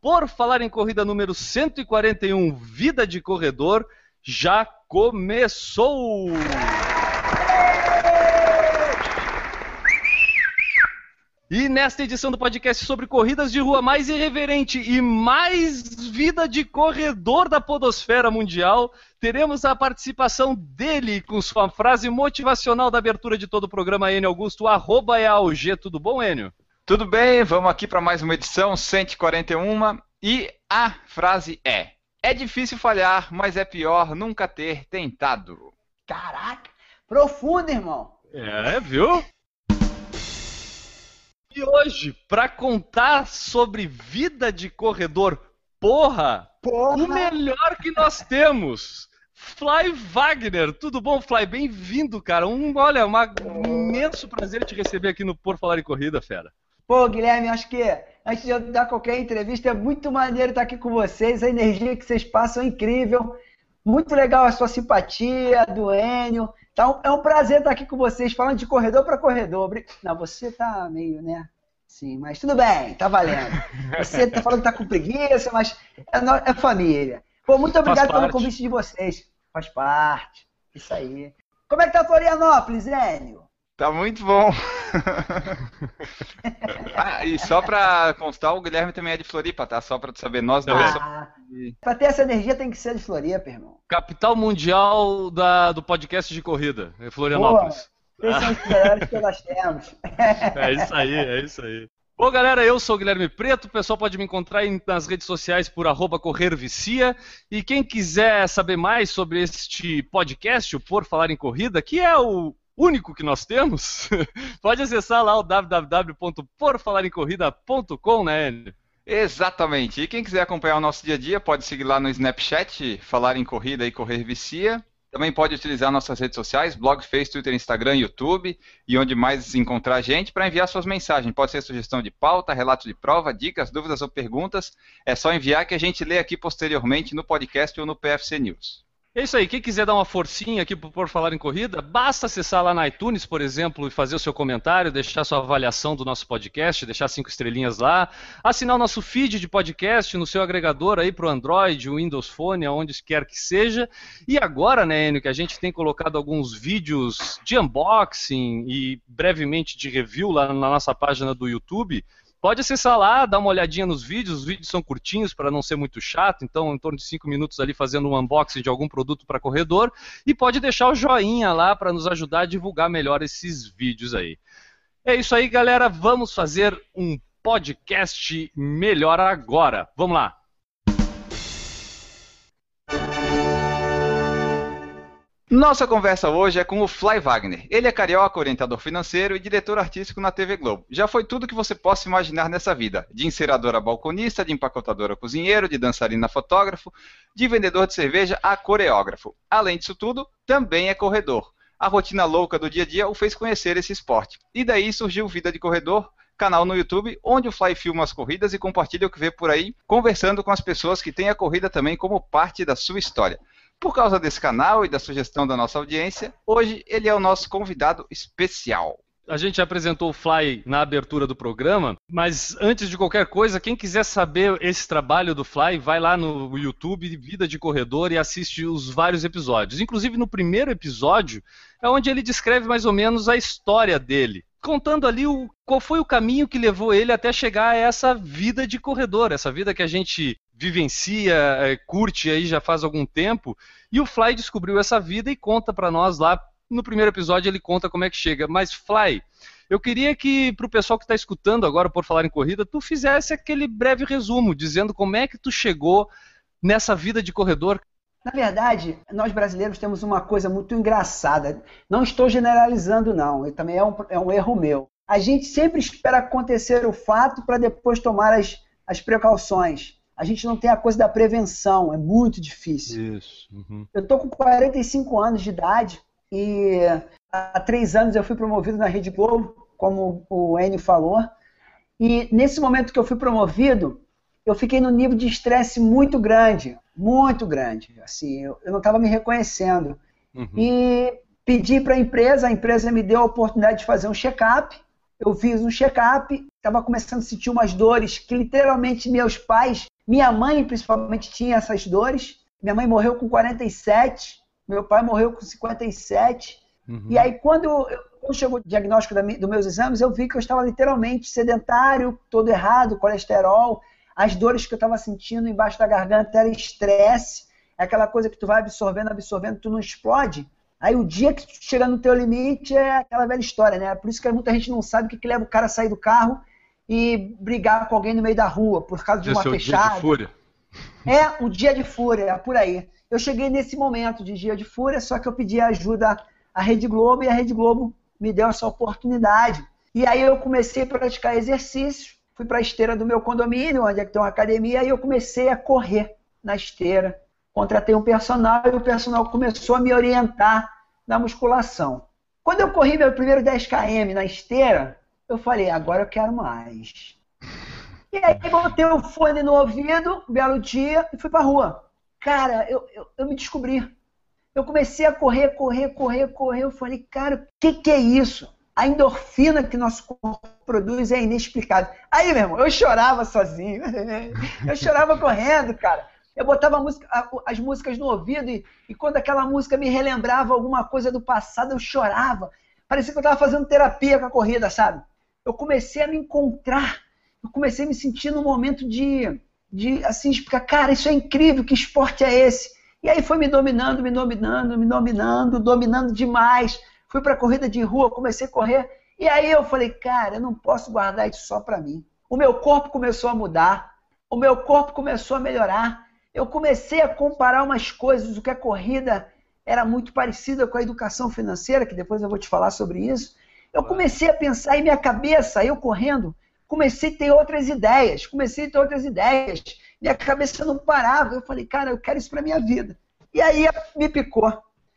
Por Falar em Corrida número 141, Vida de Corredor, já começou! E nesta edição do podcast sobre corridas de rua mais irreverente e mais vida de corredor da podosfera mundial, teremos a participação dele com sua frase motivacional da abertura de todo o programa, Enio Augusto, arroba EAUG. Tudo bom, Enio? Tudo bem, vamos aqui para mais uma edição 141 e a frase é: É difícil falhar, mas é pior nunca ter tentado. Caraca, profundo, irmão. É, viu? E hoje, para contar sobre vida de corredor, porra, Porra. o melhor que nós temos. Fly Wagner, tudo bom, Fly? Bem-vindo, cara. Um, olha, um imenso prazer te receber aqui no Por Falar em Corrida, fera. Pô, Guilherme, acho que antes de eu dar qualquer entrevista, é muito maneiro estar aqui com vocês. A energia que vocês passam é incrível. Muito legal a sua simpatia, do Enio. Então, é um prazer estar aqui com vocês, falando de corredor para corredor. Não, você tá meio, né? Sim, mas tudo bem, tá valendo. Você tá falando que tá com preguiça, mas é, é família. Pô, muito obrigado pelo convite de vocês. Faz parte. Isso aí. Como é que tá Florianópolis, Enio? Tá muito bom. ah, e só pra constar, o Guilherme também é de Floripa, tá? Só pra tu saber, nós dois somos Ah, de- pra ter essa energia tem que ser de Floripa, irmão. Capital mundial da- do podcast de corrida, é Florianópolis. Esses são os melhores que nós temos. É isso aí, é isso aí. Bom, galera, eu sou o Guilherme Preto. O pessoal pode me encontrar em- nas redes sociais por arroba corrervicia. E quem quiser saber mais sobre este podcast, o Por Falar em Corrida, que é o único que nós temos, pode acessar lá o www.porfalaremcorrida.com, né, Enio? Exatamente. E quem quiser acompanhar o nosso dia a dia, pode seguir lá no Snapchat, falar em corrida e correr vicia. Também pode utilizar nossas redes sociais, blog, Face, Twitter, Instagram, YouTube e onde mais encontrar a gente para enviar suas mensagens. Pode ser sugestão de pauta, relato de prova, dicas, dúvidas ou perguntas. É só enviar que a gente lê aqui posteriormente no podcast ou no PFC News. É isso aí, quem quiser dar uma forcinha aqui Por Falar em Corrida, basta acessar lá na iTunes, por exemplo, e fazer o seu comentário, deixar sua avaliação do nosso podcast, deixar cinco estrelinhas lá, assinar o nosso feed de podcast no seu agregador aí pro Android, o Windows Phone, aonde quer que seja. E agora, né, Enio, que a gente tem colocado alguns vídeos de unboxing e brevemente de review lá na nossa página do YouTube, Pode acessar lá, dar uma olhadinha nos vídeos. Os vídeos são curtinhos para não ser muito chato, então em torno de 5 minutos ali fazendo um unboxing de algum produto para corredor. E pode deixar o joinha lá para nos ajudar a divulgar melhor esses vídeos aí. É isso aí, galera. Vamos fazer um podcast melhor agora. Vamos lá. Nossa conversa hoje é com o Fly Wagner. Ele é carioca, orientador financeiro e diretor artístico na TV Globo. Já foi tudo que você possa imaginar nessa vida: de enceradora balconista, de empacotadora cozinheiro, de dançarina fotógrafo, de vendedor de cerveja a coreógrafo. Além disso tudo, também é corredor. A rotina louca do dia a dia o fez conhecer esse esporte. E daí surgiu Vida de Corredor, canal no YouTube, onde o Fly filma as corridas e compartilha o que vê por aí, conversando com as pessoas que têm a corrida também como parte da sua história. Por causa desse canal e da sugestão da nossa audiência, hoje ele é o nosso convidado especial. A gente apresentou o Fly na abertura do programa, mas antes de qualquer coisa, quem quiser saber esse trabalho do Fly, vai lá no YouTube Vida de Corredor e assiste os vários episódios. Inclusive no primeiro episódio é onde ele descreve mais ou menos a história dele, contando ali o, qual foi o caminho que levou ele até chegar a essa vida de corredor, essa vida que a gente vivencia, é, curte aí já faz algum tempo. E o Fly descobriu essa vida e conta para nós lá no primeiro episódio ele conta como é que chega. Mas, Fly, eu queria que, para o pessoal que está escutando agora por falar em corrida, tu fizesse aquele breve resumo, dizendo como é que tu chegou nessa vida de corredor. Na verdade, nós brasileiros temos uma coisa muito engraçada. Não estou generalizando, não. E também é um, é um erro meu. A gente sempre espera acontecer o fato para depois tomar as, as precauções. A gente não tem a coisa da prevenção, é muito difícil. Isso. Uhum. Eu tô com 45 anos de idade e há três anos eu fui promovido na Rede Globo, como o Enio falou. E nesse momento que eu fui promovido, eu fiquei num nível de estresse muito grande, muito grande. Assim, eu, eu não estava me reconhecendo. Uhum. E pedi para a empresa, a empresa me deu a oportunidade de fazer um check-up. Eu fiz um check-up, estava começando a sentir umas dores que literalmente meus pais, minha mãe principalmente tinha essas dores. Minha mãe morreu com 47, meu pai morreu com 57. Uhum. E aí, quando, quando chegou o diagnóstico da, dos meus exames, eu vi que eu estava literalmente sedentário, todo errado, colesterol. As dores que eu estava sentindo embaixo da garganta era estresse. É aquela coisa que tu vai absorvendo, absorvendo, tu não explode. Aí o dia que tu chega no teu limite é aquela velha história, né? Por isso que muita gente não sabe o que, que leva o cara a sair do carro e brigar com alguém no meio da rua por causa de Dia uma seu dia fechada. de fúria. É um dia de fúria, é por aí. Eu cheguei nesse momento de dia de fúria, só que eu pedi ajuda à Rede Globo e a Rede Globo me deu essa oportunidade. E aí eu comecei a praticar exercício, fui para a esteira do meu condomínio, onde é que tem uma academia, e eu comecei a correr na esteira. Contratei um personal e o personal começou a me orientar na musculação. Quando eu corri meu primeiro 10 km na esteira, eu falei, agora eu quero mais. E aí botei o fone no ouvido, belo dia, e fui pra rua. Cara, eu, eu, eu me descobri. Eu comecei a correr, correr, correr, correr. Eu falei, cara, o que, que é isso? A endorfina que nosso corpo produz é inexplicável. Aí, meu irmão, eu chorava sozinho. Eu chorava correndo, cara. Eu botava música- as músicas no ouvido e, e quando aquela música me relembrava alguma coisa do passado, eu chorava. Parecia que eu estava fazendo terapia com a corrida, sabe? Eu comecei a me encontrar. Eu comecei a me sentir num momento de, de assim, explicar, cara, isso é incrível, que esporte é esse? E aí foi me dominando, me dominando, me dominando, dominando demais. Fui para corrida de rua, comecei a correr. E aí eu falei, cara, eu não posso guardar isso só para mim. O meu corpo começou a mudar, o meu corpo começou a melhorar. Eu comecei a comparar umas coisas, o que a corrida era muito parecida com a educação financeira, que depois eu vou te falar sobre isso. Eu comecei a pensar em minha cabeça, eu correndo, comecei a ter outras ideias, comecei a ter outras ideias. Minha cabeça não parava. Eu falei, cara, eu quero isso para minha vida. E aí me picou.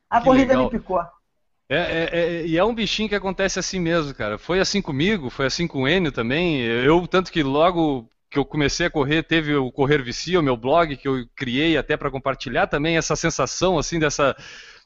A Que corrida legal. me picou. É, é- é- e é um bichinho que acontece assim mesmo, cara. Foi assim comigo, foi assim com o Enio também. Eu, tanto que logo que eu comecei a correr, teve o Correr Vicia, o meu blog, que eu criei até para compartilhar também essa sensação, assim, dessa.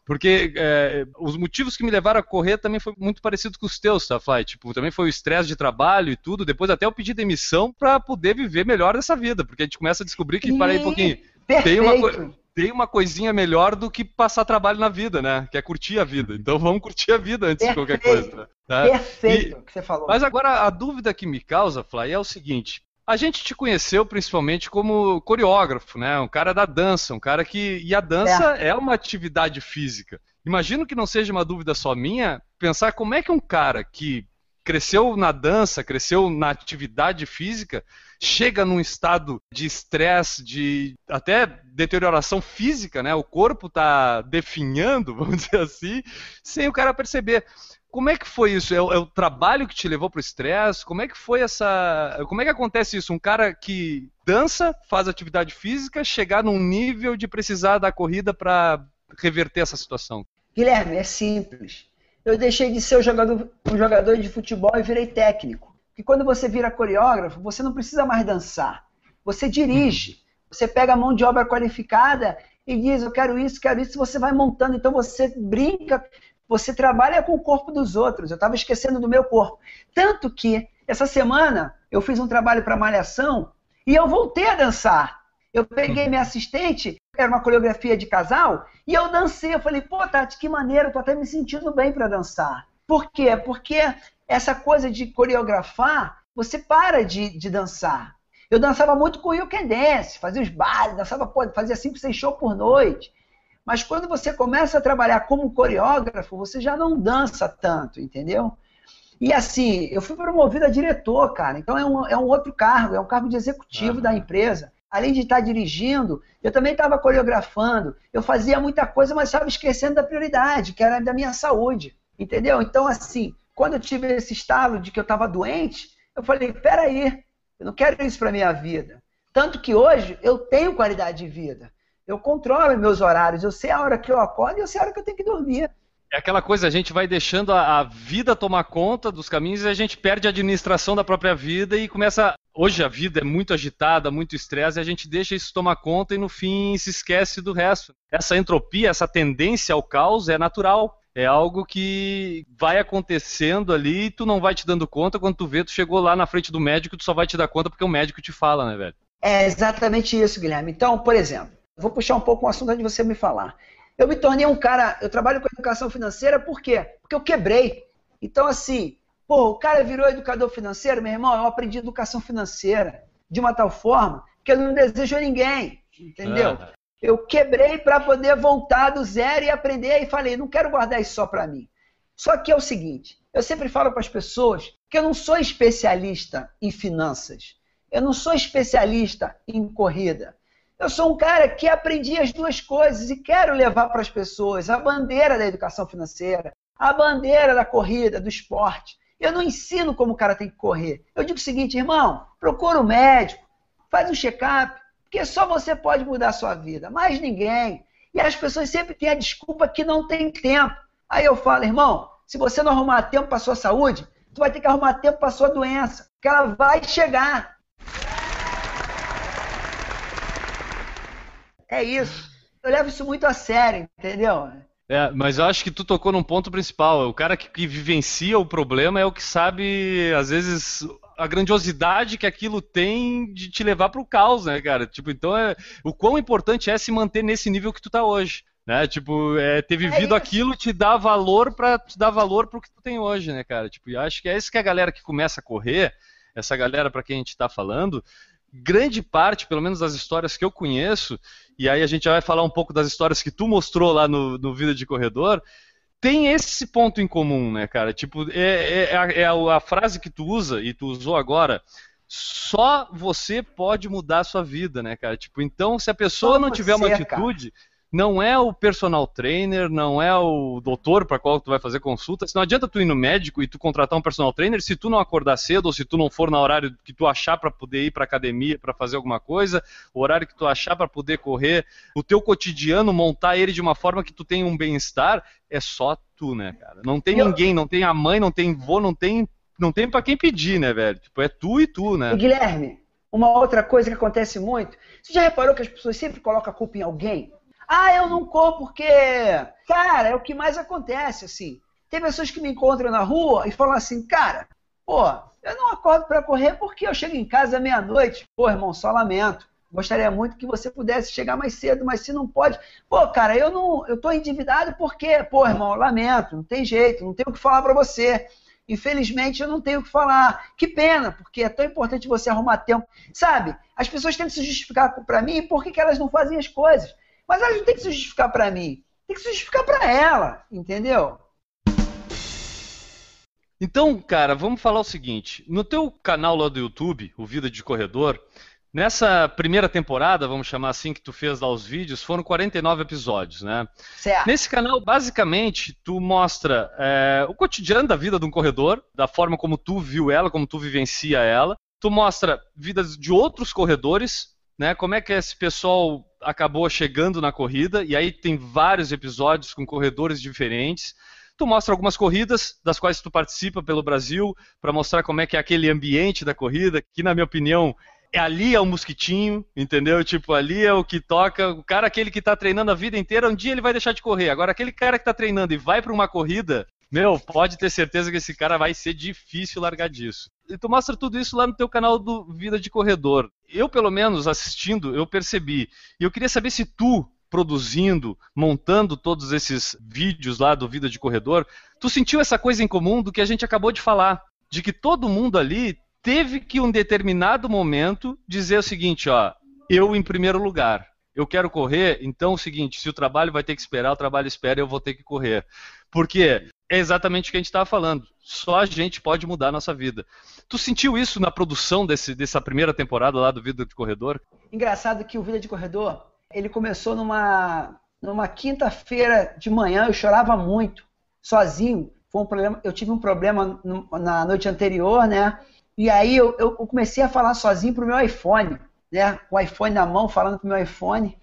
Porque é, os motivos que me levaram a correr também foi muito parecido com os teus, tá, Fly? Tipo, também foi o estresse de trabalho e tudo. Depois até eu pedi demissão para poder viver melhor dessa vida, porque a gente começa a descobrir que, parei um pouquinho, tem Perfeito. uma, tem uma coisinha melhor do que passar trabalho na vida, né? Que é curtir a vida. Então vamos curtir a vida antes de qualquer Perfeito. coisa. Tá? Perfeito o que você falou. Mas agora a dúvida que me causa, Fly, é o seguinte. A gente te conheceu principalmente como coreógrafo, né? Um cara da dança, um cara que. E a dança é, uma atividade física. Imagino que não seja uma dúvida só minha pensar como é que um cara que cresceu na dança, cresceu na atividade física, chega num estado de estresse, de até deterioração física, né? O corpo está definhando, vamos dizer assim, sem o cara perceber. Como é que foi isso? É o, é o trabalho que te levou para o estresse? Como é que foi essa. Como é que acontece isso? Um cara que dança, faz atividade física, chegar num nível de precisar da corrida para reverter essa situação? Guilherme, é simples. Eu deixei de ser um jogador, um jogador de futebol e virei técnico. Porque quando você vira coreógrafo, você não precisa mais dançar. Você dirige. Você pega a mão de obra qualificada e diz, eu quero isso, quero isso, você vai montando. Então você brinca, você trabalha com o corpo dos outros. Eu estava esquecendo do meu corpo. Tanto que, essa semana, eu fiz um trabalho para Malhação e eu voltei a dançar. Eu peguei minha assistente, era uma coreografia de casal, e eu dancei. Eu falei, pô, Tati, que maneiro, tô até me sentindo bem para dançar. Por quê? Porque essa coisa de coreografar, você para de, de dançar. Eu dançava muito com o You Can Dance, fazia os bailes, dançava, pô, fazia 5, 6 shows por noite. Mas quando você começa a trabalhar como coreógrafo, você já não dança tanto, entendeu? E assim, eu fui promovido a diretor, cara. Então é um, é um outro cargo, é um cargo de executivo Aham. da empresa. Além de estar dirigindo, eu também estava coreografando. Eu fazia muita coisa, mas estava esquecendo da prioridade, que era da minha saúde. Entendeu? Então, assim, quando eu tive esse estalo de que eu estava doente, eu falei: peraí, eu não quero isso para minha vida. Tanto que hoje eu tenho qualidade de vida. Eu controlo meus horários, eu sei a hora que eu acordo e eu sei a hora que eu tenho que dormir. É aquela coisa, a gente vai deixando a, a, vida tomar conta dos caminhos e a gente perde a administração da própria vida e começa. Hoje a vida é muito agitada, muito estresse, e a gente deixa isso tomar conta e no fim se esquece do resto. Essa entropia, essa tendência ao caos é natural. É algo que vai acontecendo ali e tu não vai te dando conta. Quando tu vê, tu chegou lá na frente do médico, tu só vai te dar conta porque o médico te fala, né, velho? É exatamente isso, Guilherme. Então, por exemplo, vou puxar um pouco o assunto antes de você me falar. Eu me tornei um cara, eu trabalho com educação financeira por quê? Porque eu quebrei. Então, assim, pô, o cara virou educador financeiro, meu irmão, eu aprendi educação financeira de uma tal forma que eu não desejo a ninguém, entendeu? É. Eu quebrei para poder voltar do zero e aprender e falei, não quero guardar isso só para mim. Só que é o seguinte, eu sempre falo para as pessoas que eu não sou especialista em finanças. Eu não sou especialista em corrida. Eu sou um cara que aprendi as duas coisas e quero levar para as pessoas a bandeira da educação financeira, a bandeira da corrida, do esporte. Eu não ensino como o cara tem que correr. Eu digo o seguinte, irmão, procura um médico, faz um check-up, porque só você pode mudar a sua vida, mais ninguém. E as pessoas sempre têm a desculpa que não tem tempo. Aí eu falo, irmão, se você não arrumar tempo para sua saúde, tu vai ter que arrumar tempo para sua doença, que ela vai chegar. É isso. Eu levo isso muito a sério, entendeu? É, mas eu acho que tu tocou num ponto principal. O cara que, que, vivencia o problema é o que sabe, às vezes, a grandiosidade que aquilo tem de te levar para o caos, né, cara? Tipo, então é, o quão importante é se manter nesse nível que tu tá hoje. Né? Tipo, é, ter vivido é aquilo te dá valor para te dar valor pro que tu tem hoje, né, cara? Tipo, eu acho que é isso que a galera que começa a correr, essa galera para quem a gente está falando, grande parte, pelo menos das histórias que eu conheço, e aí a gente já vai falar um pouco das histórias que tu mostrou lá no, no Vida de Corredor, tem esse ponto em comum, né, cara? Tipo, é, é, é a, a, frase que tu usa, e tu usou agora, só você pode mudar a sua vida, né, cara? Tipo, então, se a pessoa não tiver uma atitude, cara não é o personal trainer, não é o doutor para qual tu vai fazer consulta. Não adianta tu ir no médico e tu contratar um personal trainer se tu não acordar cedo ou se tu não for no horário que tu achar para poder ir para academia para fazer alguma coisa, o horário que tu achar para poder correr, o teu cotidiano montar ele de uma forma que tu tenha um bem-estar, é só tu, né, cara? Não tem ninguém, não tem a mãe, não tem vô, não tem não tem para quem pedir, né, velho? Tipo, é tu e tu, né? E Guilherme, uma outra coisa que acontece muito, você já reparou que as pessoas sempre colocam a culpa em alguém? Ah, eu não corro porque. Cara, é o que mais acontece, assim. Tem pessoas que me encontram na rua e falam assim, cara, pô, eu não acordo para correr porque eu chego em casa meia-noite. Pô, irmão, só lamento. Gostaria muito que você pudesse chegar mais cedo, mas se não pode. Pô, cara, eu não, eu tô endividado porque, pô, irmão, lamento, não tem jeito, não tenho o que falar para você. Infelizmente eu não tenho o que falar. Que pena, porque é tão importante você arrumar tempo. Sabe? As pessoas tentam se justificar para mim por que elas não fazem as coisas. Mas ela não tem que se justificar para mim. Tem que se justificar para ela, entendeu? Então, cara, vamos falar o seguinte. No teu canal lá do YouTube, o Vida de Corredor, nessa primeira temporada, vamos chamar assim, que tu fez lá os vídeos, foram 49 episódios, né? Certo. Nesse canal, basicamente, tu mostra é, o cotidiano da vida de um corredor, da forma como tu viu ela, como tu vivencia ela. Tu mostra vidas de outros corredores, né? Como é que esse pessoal acabou chegando na corrida, e aí tem vários episódios com corredores diferentes. Tu mostra algumas corridas das quais tu participa pelo Brasil, para mostrar como é que é aquele ambiente da corrida, que na minha opinião é ali é o mosquitinho, entendeu? Tipo, ali é o que toca. O cara aquele que está treinando a vida inteira, um dia ele vai deixar de correr. Agora aquele cara que está treinando e vai para uma corrida, meu, pode ter certeza que esse cara vai ser difícil largar disso. E tu mostra tudo isso lá no teu canal do Vida de Corredor. Eu, pelo menos, assistindo, eu percebi. E eu queria saber se tu, produzindo, montando todos esses vídeos lá do Vida de Corredor, tu sentiu essa coisa em comum do que a gente acabou de falar. De que todo mundo ali teve que, em um determinado momento, dizer o seguinte, ó, eu em primeiro lugar. Eu quero correr, então é o seguinte, se o trabalho vai ter que esperar, o trabalho espera, eu vou ter que correr. Porque é exatamente o que a gente estava falando. Só a gente pode mudar a nossa vida. Tu sentiu isso na produção desse, dessa primeira temporada lá do Vida de Corredor? Engraçado que o Vida de Corredor, ele começou numa, numa quinta-feira de manhã, eu chorava muito, sozinho. Foi um problema, eu tive um problema no, na noite anterior, né? E aí eu, eu comecei a falar sozinho pro meu iPhone. né, com o iPhone na mão, falando com o meu iPhone.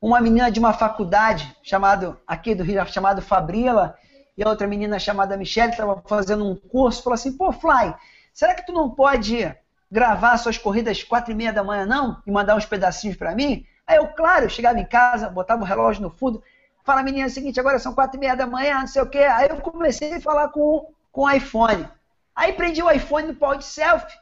Uma menina de uma faculdade, chamado, aqui do Rio, chamada Fabrila, e a outra menina chamada Michelle, estava fazendo um curso, falou assim, pô, Fly, será que tu não pode gravar suas corridas quatro e meia da manhã, não? E mandar uns pedacinhos para mim? Aí eu, claro, eu chegava em casa, botava o relógio no fundo, fala, menina, é o seguinte, agora são quatro e meia da manhã, não sei o quê. Aí eu comecei a falar com, com o iPhone. Aí prendi o iPhone no pau de selfie.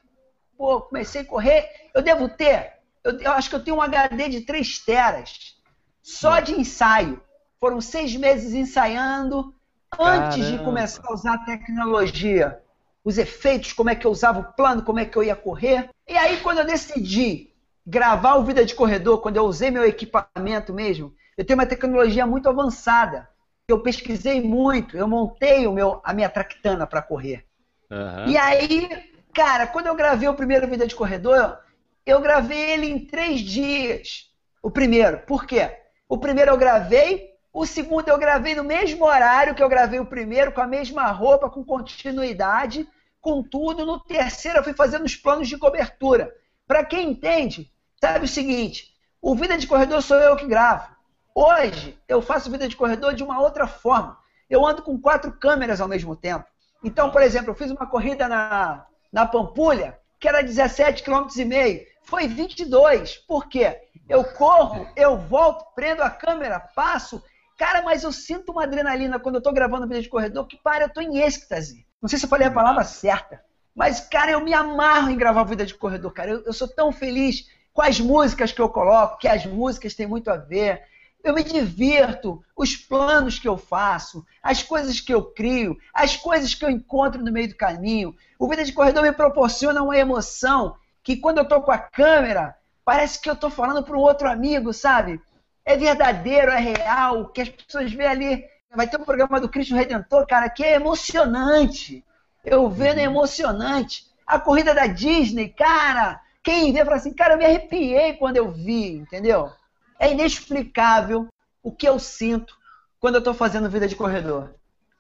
Pô, comecei a correr. Eu devo ter, eu, eu acho que eu tenho um HD de 3 teras. Só de ensaio. Foram seis meses ensaiando antes Caramba. de começar a usar a tecnologia. Os efeitos, como é que eu usava o plano, como é que eu ia correr. E aí, quando eu decidi gravar o Vida de Corredor, quando eu usei meu equipamento mesmo, eu tenho uma tecnologia muito avançada. Eu pesquisei muito, eu montei o meu, a minha tractana para correr. Uhum. E aí, cara, quando eu gravei o primeiro Vida de Corredor, eu gravei ele em três dias. O primeiro. Por quê? O primeiro eu gravei, o segundo eu gravei no mesmo horário que eu gravei o primeiro, com a mesma roupa, com continuidade, com tudo. No terceiro eu fui fazendo os planos de cobertura. Para quem entende, sabe o seguinte: o Vida de Corredor sou eu que gravo. Hoje eu faço Vida de Corredor de uma outra forma. Eu ando com quatro câmeras ao mesmo tempo. Então, por exemplo, eu fiz uma corrida na, na Pampulha, que era 17,5 km. Foi 22. Por quê? Eu corro, eu volto, prendo a câmera, passo. Cara, mas eu sinto uma adrenalina quando eu tô gravando vídeo de corredor que para, eu tô em êxtase. Não sei se eu falei a palavra certa. Mas, cara, eu me amarro em gravar vida de corredor, cara. Eu, eu sou tão feliz com as músicas que eu coloco, que as músicas têm muito a ver eu me divirto, os planos que eu faço, as coisas que eu crio, as coisas que eu encontro no meio do caminho. O Vida de Corredor me proporciona uma emoção que quando eu estou com a câmera, parece que eu estou falando para um outro amigo, sabe? É verdadeiro, é real, o que as pessoas veem ali. Vai ter um programa do Cristo Redentor, cara, que é emocionante. Eu vendo é emocionante. A corrida da Disney, cara, quem vê fala assim, cara, eu me arrepiei quando eu vi, entendeu? É inexplicável o que eu sinto quando eu estou fazendo vida de corredor.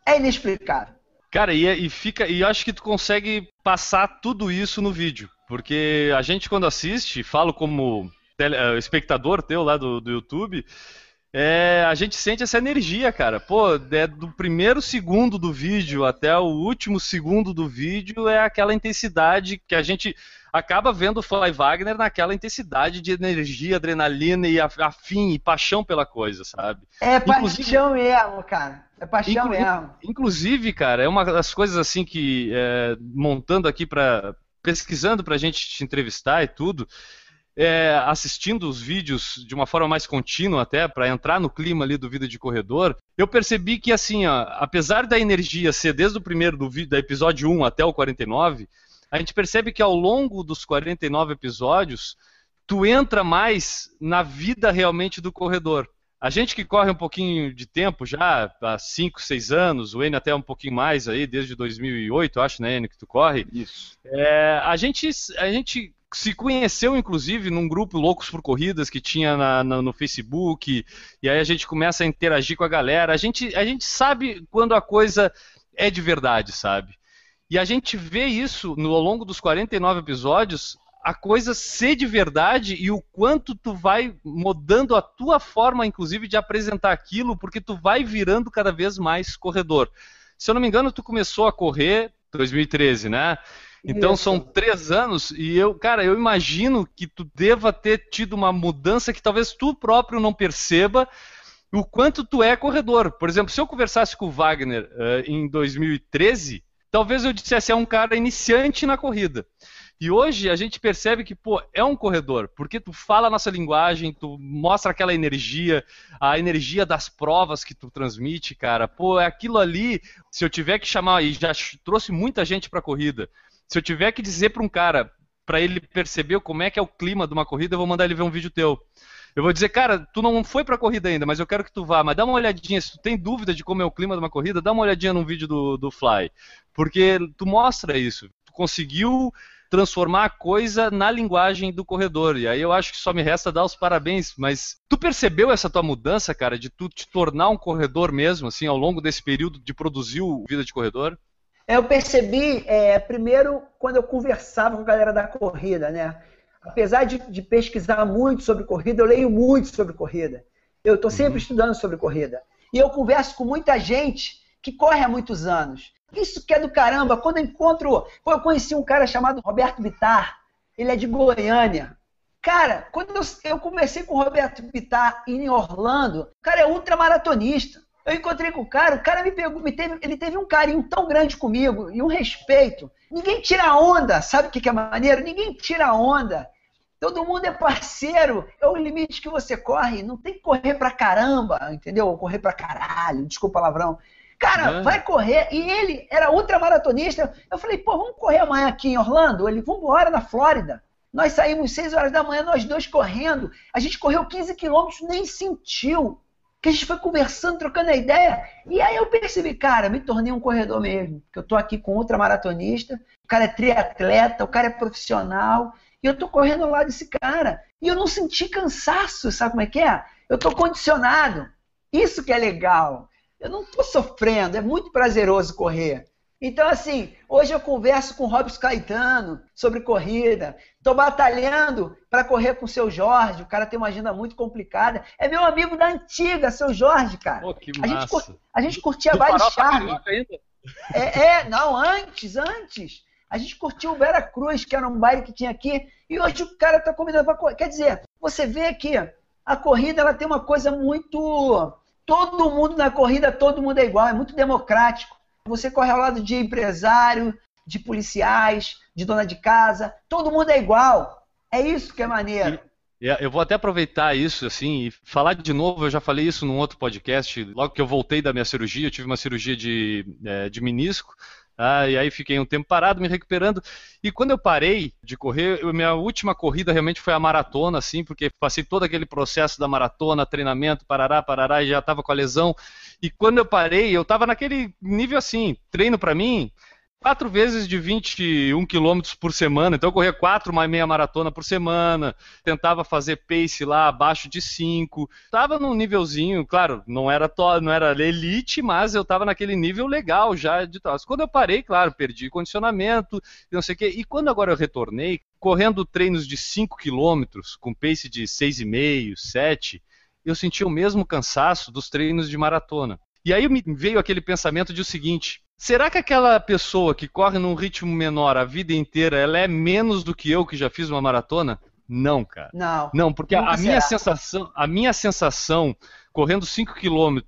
É inexplicável. Cara, e, e fica. E acho que tu consegue passar tudo isso no vídeo. Porque a gente, quando assiste, falo como tele, uh, espectador teu lá do, do YouTube, é, a gente sente essa energia, cara. Pô, é do primeiro segundo do vídeo até o último segundo do vídeo é aquela intensidade que a gente acaba vendo o Fly Wagner naquela intensidade de energia, adrenalina e afim e paixão pela coisa, sabe? É inclusive, paixão mesmo, cara. É paixão inclu mesmo. Inclusive, cara, é uma das coisas assim que é, montando aqui para pesquisando para a gente te entrevistar e tudo. É, assistindo os vídeos de uma forma mais contínua até, para entrar no clima ali do Vida de Corredor, eu percebi que, assim, ó, apesar da energia ser desde o primeiro do, do episódio 1 até o 49, a gente percebe que ao longo dos 49 episódios, tu entra mais na vida realmente do corredor. A gente que corre um pouquinho de tempo já, há 5, 6 anos, o Enio até um pouquinho mais aí, desde 2008, acho, né, Enio, que tu corre. Isso. É, a, gente, a gente se conheceu, inclusive, num grupo Loucos por Corridas que tinha na, na, no Facebook, e aí a gente começa a interagir com a galera. A gente, a gente sabe quando a coisa é de verdade, sabe? E a gente vê isso no, ao longo dos 49 episódios, a coisa ser de verdade e o quanto tu vai mudando a tua forma, inclusive, de apresentar aquilo, porque tu vai virando cada vez mais corredor. Se eu não me engano, tu começou a correr 2013, né? Então Isso. são três anos e eu, cara, eu imagino que tu deva ter tido uma mudança que talvez tu próprio não perceba o quanto tu é corredor. Por exemplo, se eu conversasse com o Wagner uh, em 2013, talvez eu dissesse é um cara iniciante na corrida. E hoje a gente percebe que, pô, é um corredor, porque tu fala a nossa linguagem, tu mostra aquela energia, a energia das provas que tu transmite, cara. Pô, é aquilo ali, se eu tiver que chamar, e já trouxe muita gente pra corrida, se eu tiver que dizer para um cara, para ele perceber como é que é o clima de uma corrida, eu vou mandar ele ver um vídeo teu. Eu vou dizer, cara, tu não foi pra corrida ainda, mas eu quero que tu vá. Mas dá uma olhadinha, se tu tem dúvida de como é o clima de uma corrida, dá uma olhadinha num vídeo do, do Fly. Porque tu mostra isso. Tu conseguiu transformar a coisa na linguagem do corredor. E aí eu acho que só me resta dar os parabéns. Mas tu percebeu essa tua mudança, cara, de tu te tornar um corredor mesmo, assim, ao longo desse período de produzir o Vida de Corredor? Eu percebi, é, primeiro, quando eu conversava com a galera da corrida, né? apesar de, de pesquisar muito sobre corrida, eu leio muito sobre corrida. Eu estou sempre uhum. estudando sobre corrida. E eu converso com muita gente que corre há muitos anos. Isso que é do caramba. Quando eu encontro. Pô, eu conheci um cara chamado Roberto Bittar. Ele é de Goiânia. Cara, quando eu, eu conversei com o Roberto Bittar em Orlando, o cara é ultramaratonista. Eu encontrei com o cara, o cara me pegou, me teve, ele teve um carinho tão grande comigo e um respeito. Ninguém tira onda, sabe o que é maneiro? Ninguém tira onda. Todo mundo é parceiro. É o limite que você corre. Não tem que correr pra caramba, entendeu? Ou correr pra caralho, desculpa o palavrão. Cara, vai correr. E ele era ultramaratonista. Eu falei, pô, vamos correr amanhã aqui em Orlando? Ele, vamos embora na Flórida. Nós saímos 6 horas da manhã, nós dois correndo. A gente correu 15 quilômetros, nem sentiu. Que a gente foi conversando, trocando a ideia. E aí eu percebi, cara, me tornei um corredor mesmo. Que eu tô aqui com ultramaratonista. O cara é triatleta, o cara é profissional. E eu tô correndo ao lado desse cara. E eu não senti cansaço, sabe como é que é? Eu tô condicionado. Isso que é legal. Eu não tô sofrendo, é muito prazeroso correr. Então, assim, hoje eu converso com o Robson Caetano sobre corrida. Estou batalhando para correr com o seu Jorge. O cara tem uma agenda muito complicada. É meu amigo da antiga, seu Jorge, cara. Pô, que a, gente, a gente curtia baile charme. É, é, não, antes, antes. A gente curtiu o Vera Cruz, que era um baile que tinha aqui, e hoje o cara está convidando para correr. Quer dizer, você vê que a corrida ela tem uma coisa muito. Todo mundo na corrida, todo mundo é igual, é muito democrático. Você corre ao lado de empresário, de policiais, de dona de casa, todo mundo é igual. É isso que é maneiro. Eu vou até aproveitar isso assim e falar de novo. Eu já falei isso num outro podcast. Logo que eu voltei da minha cirurgia, eu tive uma cirurgia de, é, de menisco. Ah, e aí fiquei um tempo parado, me recuperando. E quando eu parei de correr, eu, minha última corrida realmente foi a maratona, assim, porque passei todo aquele processo da maratona, treinamento, parará, parará, e já estava com a lesão. E quando eu parei, eu estava naquele nível assim, treino para mim, quatro vezes de 21 quilômetros por semana, então eu corria quatro, uma meia maratona por semana, tentava fazer pace lá abaixo de 5, estava num nívelzinho, claro, não era to, não era elite, mas eu estava naquele nível legal já de troço. Quando eu parei, claro, perdi condicionamento, não sei o quê, e quando agora eu retornei, correndo treinos de 5 quilômetros, com pace de 6,5, 7, eu senti o mesmo cansaço dos treinos de maratona. E aí me veio aquele pensamento de o seguinte, Será que aquela pessoa que corre num ritmo menor a vida inteira, ela é menos do que eu que já fiz uma maratona? Não, cara. Não. Não, porque a minha sensação, a minha sensação correndo 5 km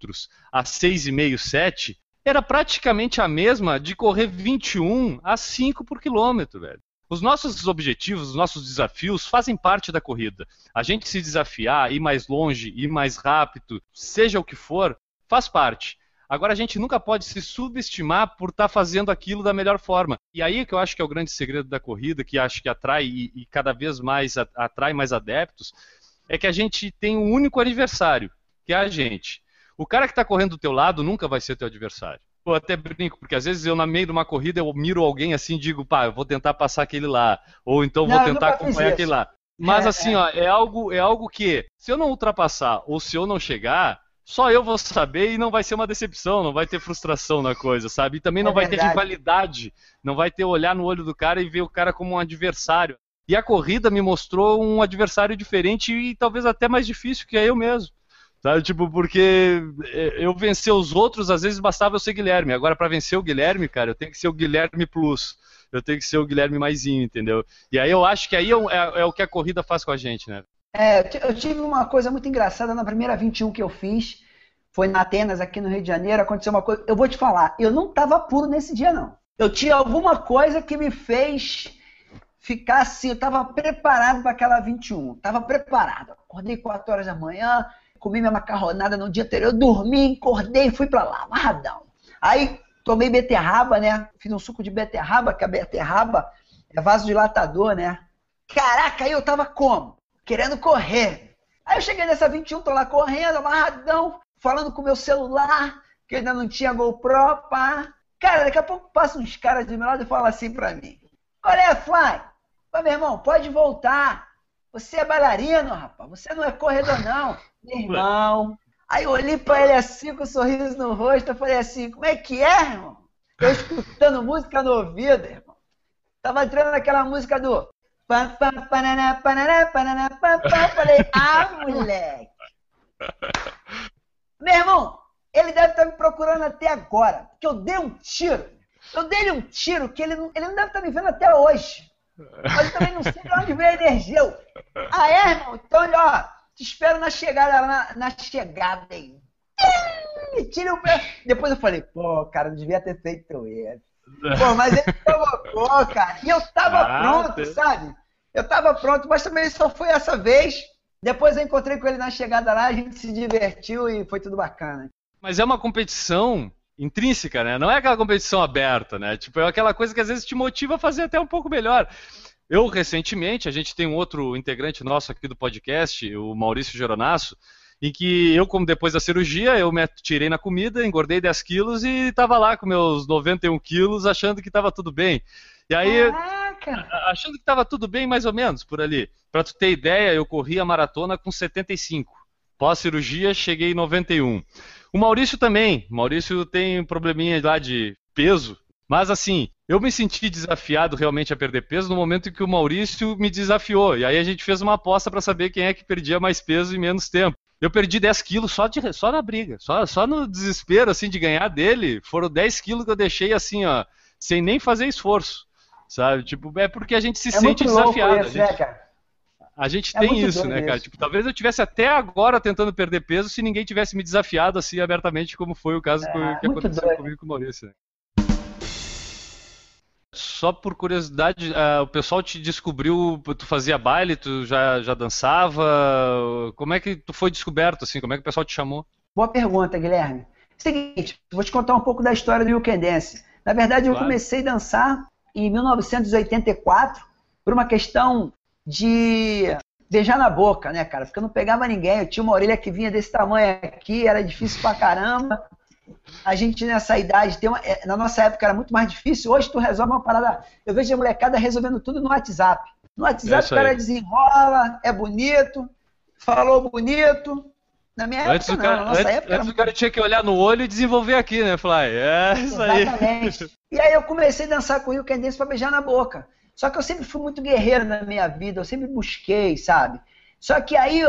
a 6,5, 7, era praticamente a mesma de correr 21 a 5 por quilômetro, velho. Os nossos objetivos, os nossos desafios fazem parte da corrida. A gente se desafiar, ir mais longe, ir mais rápido, seja o que for, faz parte. Agora a gente nunca pode se subestimar por estar tá fazendo aquilo da melhor forma. E aí que eu acho que é o grande segredo da corrida, que acho que atrai e, e cada vez mais atrai mais adeptos, é que a gente tem um único adversário, que é a gente. O cara que está correndo do teu lado nunca vai ser teu adversário. Eu até brinco, porque às vezes eu, na meio de uma corrida, eu miro alguém assim e digo, pá, eu vou tentar passar aquele lá. Ou então vou tentar acompanhar aquele lá. Mas é, assim, é. ó, é algo, é algo que, se eu não ultrapassar ou se eu não chegar, só eu vou saber e não vai ser uma decepção, não vai ter frustração na coisa, sabe? E também não é vai verdade. ter rivalidade, não vai ter olhar no olho do cara e ver o cara como um adversário. E a corrida me mostrou um adversário diferente e talvez até mais difícil que é eu mesmo. Sabe? Tipo, porque é, eu vencer os outros, às vezes bastava eu ser Guilherme. Agora, para vencer o Guilherme, cara, eu tenho que ser o Guilherme Plus. Eu tenho que ser o Guilherme maisinho, entendeu? E aí eu acho que aí é, é, é o que a corrida faz com a gente, né? É, eu tive uma coisa muito engraçada na primeira 21 que eu fiz. Foi na Atenas, aqui no Rio de Janeiro. Aconteceu uma coisa. Eu vou te falar, eu não estava puro nesse dia, não. Eu tinha alguma coisa que me fez ficar assim. Eu estava preparado para aquela 21. Estava preparado. Acordei 4 horas da manhã, comi minha macarronada no dia anterior, dormi, acordei fui para lá, amarradão. Aí tomei beterraba, né? Fiz um suco de beterraba, que a beterraba é vasodilatador, né? Caraca, aí eu tava como? querendo correr. Aí eu cheguei nessa 21, tô lá correndo, amarradão, falando com o meu celular, que ainda não tinha GoPro, pá. Cara, daqui a pouco passam uns caras do meu lado e falam assim pra mim: Olha, Fly, meu irmão, pode voltar. Você é bailarino, rapaz. Você não é corredor, não. Meu irmão. Aí eu olhei pra ele assim, com um sorriso no rosto. Eu falei assim: Como é que é, irmão? Eu escutando música no ouvido, irmão. Tava entrando naquela música do. Falei, ah, moleque. Meu irmão, ele deve estar me procurando até agora, porque eu dei um tiro. Eu dei um tiro que ele não, ele não deve estar me vendo até hoje. Mas eu também não sei de onde veio a energia. Eu, ah, é, irmão? Então, ó, te espero na chegada, na, na chegada aí. Tira o pé. Depois eu falei, pô, cara, não devia ter feito isso. Pô, mas ele provocou, cara. E eu tava ah, pronto, Deus. sabe? Eu tava pronto, mas também só foi essa vez. Depois eu encontrei com ele na chegada lá, a gente se divertiu e foi tudo bacana. Mas é uma competição intrínseca, né? Não é aquela competição aberta, né? Tipo, é aquela coisa que às vezes te motiva a fazer até um pouco melhor. Eu, recentemente, a gente tem um outro integrante nosso aqui do podcast, o Maurício Geronasso, em que eu, como depois da cirurgia, eu me tirei na comida, engordei 10 quilos e estava lá com meus 91 quilos, achando que estava tudo bem. E aí, Caraca. achando que estava tudo bem, mais ou menos, por ali. Para tu ter ideia, eu corri a maratona com 75. Pós-cirurgia, cheguei em 91. O Maurício também. O Maurício tem um probleminha lá de peso. Mas assim, eu me senti desafiado realmente a perder peso no momento em que o Maurício me desafiou. E aí a gente fez uma aposta para saber quem é que perdia mais peso em menos tempo. Eu perdi 10 quilos só, de, só na briga, só, só no desespero assim de ganhar dele. Foram 10 quilos que eu deixei assim, ó, sem nem fazer esforço, sabe? Tipo, é porque a gente se é sente desafiado. Isso, a gente, né, a gente é tem isso, né, cara? Isso. Tipo, talvez eu tivesse até agora tentando perder peso se ninguém tivesse me desafiado assim abertamente, como foi o caso é, que aconteceu doido. comigo com o Maurício. Né? Só por curiosidade, uh, o pessoal te descobriu, tu fazia baile, tu já, já dançava? Como é que tu foi descoberto, assim? Como é que o pessoal te chamou? Boa pergunta, Guilherme. Seguinte, vou te contar um pouco da história do You Can Dance. Na verdade, eu comecei a dançar em 1984 por uma questão de beijar na boca, né, cara? Porque eu não pegava ninguém, eu tinha uma orelha que vinha desse tamanho aqui, era difícil pra caramba a gente nessa idade, tem uma, é, na nossa época era muito mais difícil, hoje tu resolve uma parada. Eu vejo a molecada resolvendo tudo no WhatsApp. No WhatsApp é o cara desenrola, é bonito, falou bonito. Na minha antes época, cara, não, na nossa antes, época. Antes o cara tinha que olhar no olho e desenvolver aqui, né, Fly? É isso Exatamente. aí. E aí eu comecei a dançar com o Rio Candense pra beijar na boca. Só que eu sempre fui muito guerreiro na minha vida, eu sempre busquei, sabe? Só que aí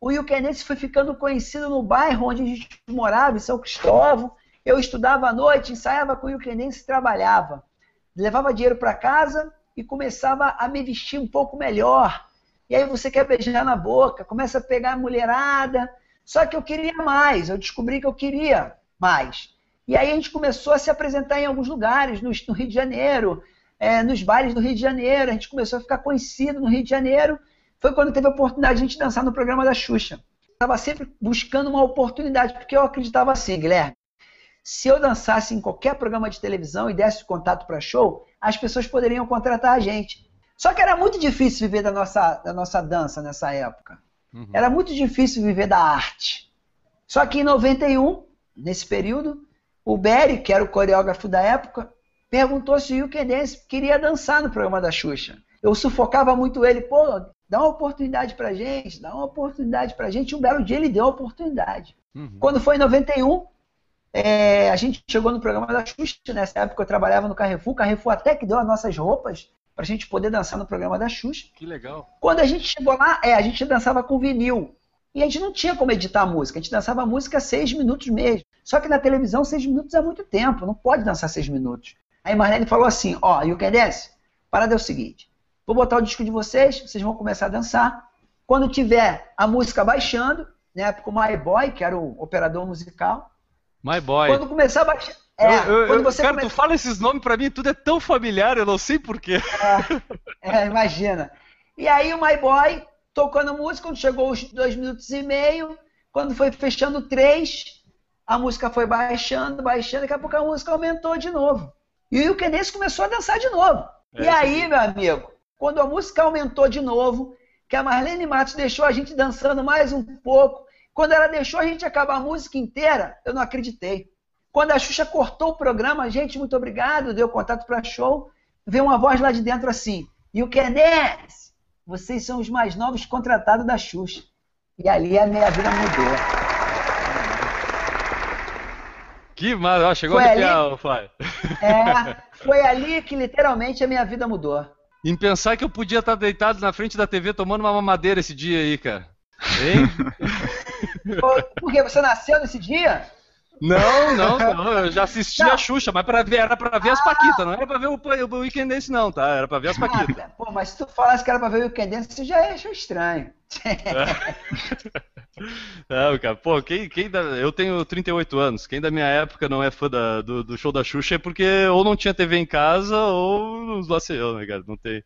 o Kennedy foi ficando conhecido no bairro onde a gente morava, em São Cristóvão. Eu estudava à noite, ensaiava com o Kennedy e trabalhava. Levava dinheiro para casa e começava a me vestir um pouco melhor. E aí você quer beijar na boca, começa a pegar a mulherada. Só que eu queria mais, eu descobri que eu queria mais. E aí a gente começou a se apresentar em alguns lugares, no, Rio de Janeiro, é, nos bares do Rio de Janeiro. A gente começou a ficar conhecido no Rio de Janeiro foi quando teve a oportunidade de a gente dançar no programa da Xuxa. Estava sempre buscando uma oportunidade, porque eu acreditava assim, Guilherme. Se eu dançasse em qualquer programa de televisão e desse contato para show, as pessoas poderiam contratar a gente. Só que era muito difícil viver da nossa, da nossa dança nessa época. Uhum. Era muito difícil viver da arte. Só que em 91, nesse período, o Berry, que era o coreógrafo da época, perguntou se o Dance queria dançar no programa da Xuxa. Eu sufocava muito ele, pô, dá uma oportunidade pra gente, dá uma oportunidade pra gente. Um belo dia ele deu a oportunidade. Uhum. Quando foi em 91, é, a gente chegou no programa da Xuxa, nessa época eu trabalhava no Carrefour, o Carrefour até que deu as nossas roupas pra gente poder dançar no programa da Xuxa. Que legal. Quando a gente chegou lá, é, a gente dançava com vinil. E a gente não tinha como editar a música, a gente dançava a música seis minutos mesmo. Só que na televisão, seis minutos é muito tempo, não pode dançar seis minutos. Aí Marlene falou assim, ó, e o que desce? Parada é o seguinte, Vou botar o disco de vocês, vocês vão começar a dançar. Quando tiver a música baixando, né, com o My Boy, que era o operador musical. My Boy. Quando começar a baixar. É, eu, eu, quando você cara, começa... tu fala esses nomes pra mim, tudo é tão familiar, eu não sei porquê. É, é, imagina. E aí o My Boy tocando música, quando chegou os dois minutos e meio, quando foi fechando três, a música foi baixando, baixando, daqui a pouco a música aumentou de novo. E o Kenneth começou a dançar de novo. É, e aí, meu amigo, quando a música aumentou de novo, que a Marlene Matos deixou a gente dançando mais um pouco. Quando ela deixou a gente acabar a música inteira, eu não acreditei. Quando a Xuxa cortou o programa, gente, muito obrigado, deu contato para show, veio uma voz lá de dentro assim: You can dance! Vocês são os mais novos contratados da Xuxa. E ali a minha vida mudou. Que maravilha, chegou foi a ali, É, foi ali que literalmente a minha vida mudou. em pensar que eu podia estar deitado na frente da TV tomando uma mamadeira esse dia aí, cara. Hein? Por quê? Você nasceu nesse dia? Não, não, não, eu já assisti não. a Xuxa, mas pra ver, era pra ver ah. as Paquitas, não era pra ver o, o, o Weekendense não, tá? Era pra ver as Paquitas. Ah, pô, mas se tu falasse que era pra ver o Weekendense, você já achou estranho. Não, cara, pô, quem, quem da, eu tenho 38 anos, quem da minha época não é fã da, do, do, show da Xuxa é porque ou não tinha TV em casa ou nos laceou, né, cara? Não tem...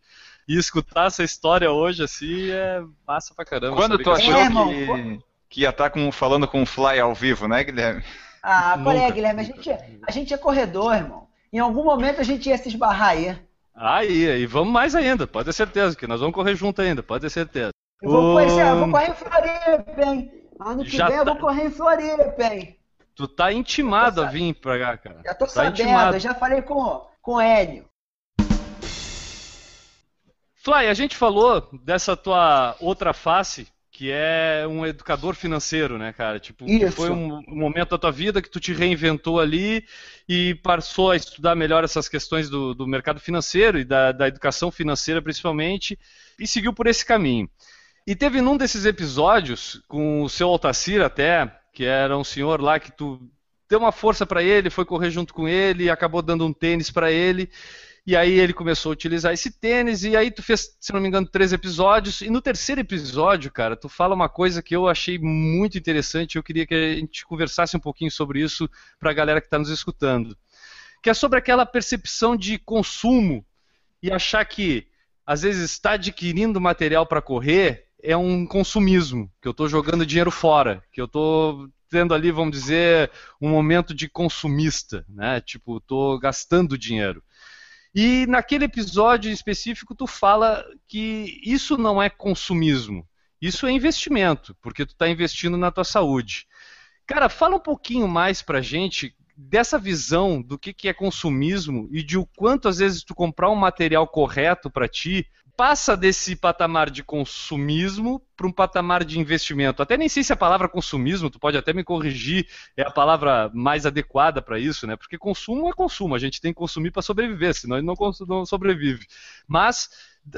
E escutar essa história hoje, assim, é massa pra caramba. Quando tu achou é, que, que ia estar tá com, falando com o Fly ao vivo, né, Guilherme? Ah, qual é, Guilherme? A gente, a gente é corredor, irmão. Em algum momento a gente ia se esbarrar aí. Aí, e vamos mais ainda, pode ter certeza, que nós vamos correr junto ainda, pode ter certeza. Eu vou, conhecer, eu vou correr em Floripa, hein? Ano que Já vem tá... eu vou correr em Floripa, hein? Tu tá intimado a vir pra cá, cara. Já tô tá sabendo, intimado. eu já falei com, com o Hélio. Fly, a gente falou dessa tua outra face, que é um educador financeiro, né, cara? Tipo, foi um, um, momento da tua vida que tu te reinventou ali e passou a estudar melhor essas questões do, do mercado financeiro e da, da, educação financeira, principalmente, e seguiu por esse caminho. E teve num desses episódios, com o seu Altacir até, que era um senhor lá que tu deu uma força para ele, foi correr junto com ele, acabou dando um tênis para ele. E aí ele começou a utilizar esse tênis, e aí tu fez, se não me engano, três episódios. E no terceiro episódio, cara, tu fala uma coisa que eu achei muito interessante. Eu queria que a gente conversasse um pouquinho sobre isso para a galera que está nos escutando. Que é sobre aquela percepção de consumo e achar que, às vezes, está adquirindo material para correr é um consumismo, que eu estou jogando dinheiro fora, que eu estou tendo ali, vamos dizer, um momento de consumista, né? Tipo, estou gastando dinheiro. E naquele episódio específico tu fala que isso não é consumismo, isso é investimento, porque tu está investindo na tua saúde. Cara, fala um pouquinho mais pra gente dessa visão do que, que é consumismo e de o quanto às vezes tu comprar um material correto para ti passa desse patamar de consumismo para um patamar de investimento. Até nem sei se a palavra consumismo, tu pode até me corrigir, é a palavra mais adequada para isso, né? Porque consumo é consumo, a gente tem que consumir para sobreviver, senão ele não, não sobrevive. Mas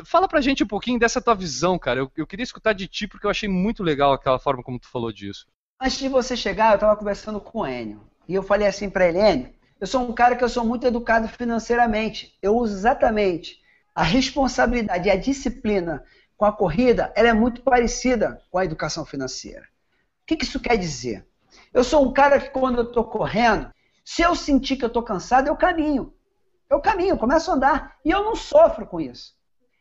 fala pra gente um pouquinho dessa tua visão, cara. Eu, eu queria escutar de ti porque eu achei muito legal aquela forma como tu falou disso. Antes de você chegar, eu estava conversando com o Enio. E eu falei assim para ele, Enio, eu sou um cara que eu sou muito educado financeiramente. Eu uso exatamente a responsabilidade e a disciplina com a corrida ela é muito parecida com a educação financeira. O que, que isso quer dizer? Eu sou um cara que quando eu estou correndo, se eu sentir que eu estou cansado, eu caminho. Eu caminho, começo a andar. E eu não sofro com isso.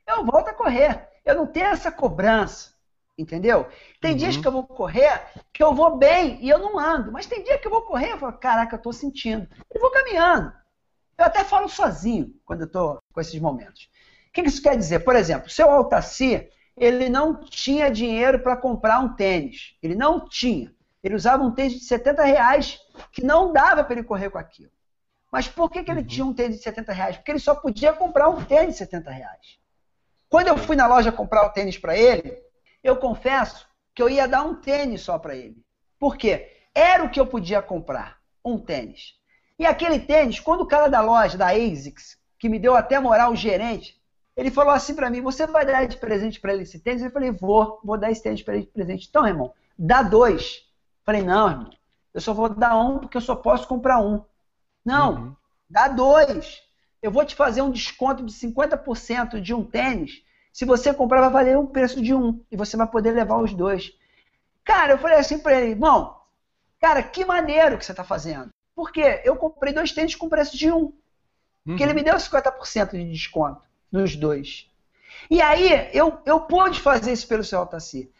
Eu volto a correr. Eu não tenho essa cobrança. Entendeu? Tem uhum. dias que eu vou correr que eu vou bem e eu não ando. Mas tem dia que eu vou correr e eu falo, caraca, eu estou sentindo. E vou caminhando. Eu até falo sozinho quando eu estou com esses momentos que isso quer dizer? Por exemplo, seu Altaci, ele não tinha dinheiro para comprar um tênis. Ele não tinha. Ele usava um tênis de 70 reais que não dava para ele correr com aquilo. Mas por que, que ele uhum. tinha um tênis de 70 reais? Porque ele só podia comprar um tênis de 70 reais. Quando eu fui na loja comprar o tênis para ele, eu confesso que eu ia dar um tênis só para ele. Por quê? Era o que eu podia comprar, um tênis. E aquele tênis, quando o cara da loja, da ASICS, que me deu até moral, o gerente, ele falou assim para mim: Você vai dar de presente para ele esse tênis? Eu falei: Vou, vou dar esse tênis para ele de presente. Então, irmão, dá dois. Eu falei: Não, irmão, eu só vou dar um porque eu só posso comprar um. Não, uhum. dá dois. Eu vou te fazer um desconto de 50% de um tênis. Se você comprar, vai valer o preço de um. E você vai poder levar os dois. Cara, eu falei assim para ele: Irmão, cara, que maneiro que você está fazendo. Porque eu comprei dois tênis com preço de um. Porque ele uhum. me deu 50% de desconto nos dois. E aí, eu, eu pude fazer isso pelo seu Altaci.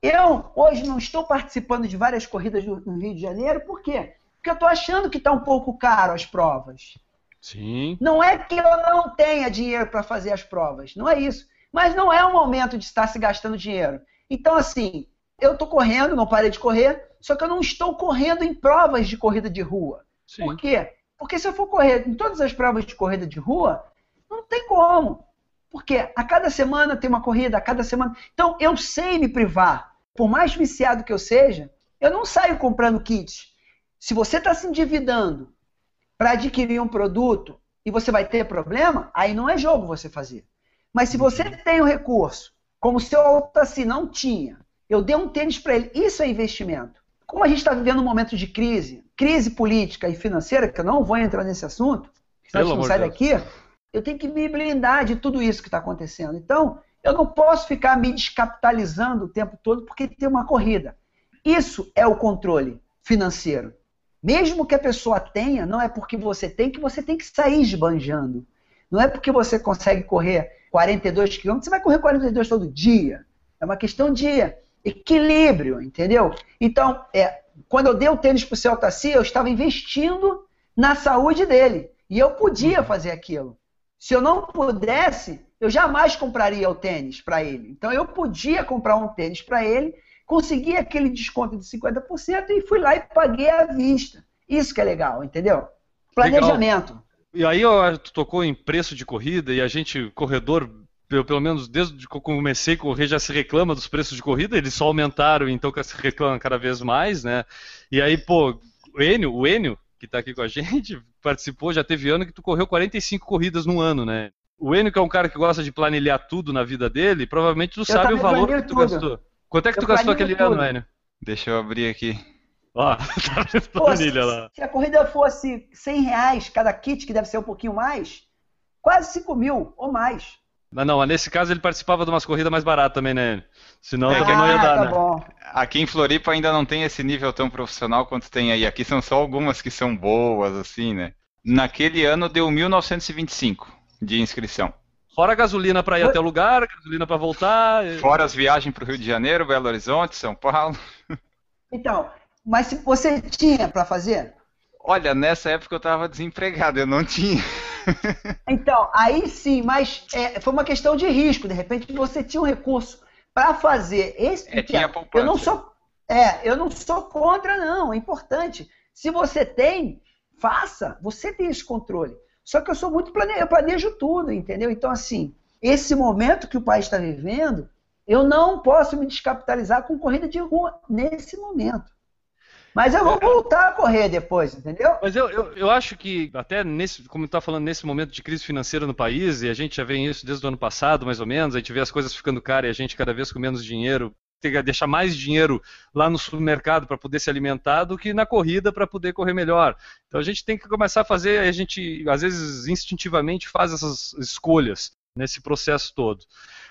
Eu, hoje, não estou participando de várias corridas no, no Rio de Janeiro, por quê? Porque eu estou achando que está um pouco caro as provas. Sim. Não é que eu não tenha dinheiro para fazer as provas, não é isso. Mas não é o momento de estar se gastando dinheiro. Então, assim, eu estou correndo, não parei de correr, só que eu não estou correndo em provas de corrida de rua. Sim. Por quê? Porque se eu for correr em todas as provas de corrida de rua, não tem como. Porque a cada semana tem uma corrida, a cada semana. Então eu sei me privar. Por mais viciado que eu seja, eu não saio comprando kits. Se você está se endividando para adquirir um produto e você vai ter problema, aí não é jogo você fazer. Mas se você tem o recurso, como o seu Altaci não tinha, eu dei um tênis para ele, isso é investimento. Como a gente está vivendo um momento de crise, crise política e financeira, que eu não vou entrar nesse assunto, senão a gente não sai daqui, eu tenho que me blindar de tudo isso que está acontecendo. Então, eu não posso ficar me descapitalizando o tempo todo porque tem uma corrida. Isso é o controle financeiro. Mesmo que a pessoa tenha, não é porque você tem que você tem que sair esbanjando. Não é porque você consegue correr 42 quilômetros, você vai correr 42 todo dia. É uma questão de equilíbrio, entendeu? Então, é, quando eu dei o tênis para o Celtaci, eu estava investindo na saúde dele. E eu podia fazer aquilo. Se eu não pudesse, eu jamais compraria o tênis para ele. Então eu podia comprar um tênis para ele, consegui aquele desconto de 50% e fui lá e paguei à vista. Isso que é legal, entendeu? Planejamento. Legal. E aí tu tocou em preço de corrida e a gente, corredor, pelo menos desde que eu comecei a correr, já se reclama dos preços de corrida, eles só aumentaram, então se reclama cada vez mais, né? E aí, pô, o Enio, o Enio, que está aqui com a gente, participou, já teve ano que tu correu 45 corridas no ano, né? O Enio, que é um cara que gosta de planilhar tudo na vida dele, provavelmente tu eu sabe o valor que tu tudo. gastou. Quanto é que eu tu gastou aquele tudo. ano, Enio? Deixa eu abrir aqui. Ó, tá planilha Pô, lá. Se a corrida fosse 100 reais cada kit, que deve ser um pouquinho mais, quase 5 mil ou mais. Não, não, nesse caso ele participava de umas corridas mais baratas também, né? Senão é, também não ia dar, tá né? Bom. Aqui em Floripa ainda não tem esse nível tão profissional quanto tem aí. Aqui são só algumas que são boas, assim, né? Naquele ano deu 1925 de inscrição. Fora a gasolina para ir até o lugar, gasolina para voltar. Fora as viagens para o Rio de Janeiro, Belo Horizonte, São Paulo. Então, mas se você tinha para fazer? Olha, nessa época eu estava desempregado, eu não tinha. então, aí sim, mas é, foi uma questão de risco. De repente você tinha um recurso para fazer esse. É, tinha eu não sou, é, eu não sou contra, não. É importante. Se você tem, faça. Você tem esse controle. Só que eu sou muito plane... eu planejo tudo, entendeu? Então, assim, esse momento que o país está vivendo, eu não posso me descapitalizar com corrida de rua nesse momento. Mas eu vou é, voltar a correr depois, entendeu? Mas eu, eu, eu acho que, até nesse, como está falando, nesse momento de crise financeira no país, e a gente já vê isso desde o ano passado, mais ou menos, a gente vê as coisas ficando caras e a gente cada vez com menos dinheiro, tem que deixar mais dinheiro lá no supermercado para poder se alimentar do que na corrida para poder correr melhor. Então a gente tem que começar a fazer, a gente às vezes instintivamente faz essas escolhas nesse processo todo.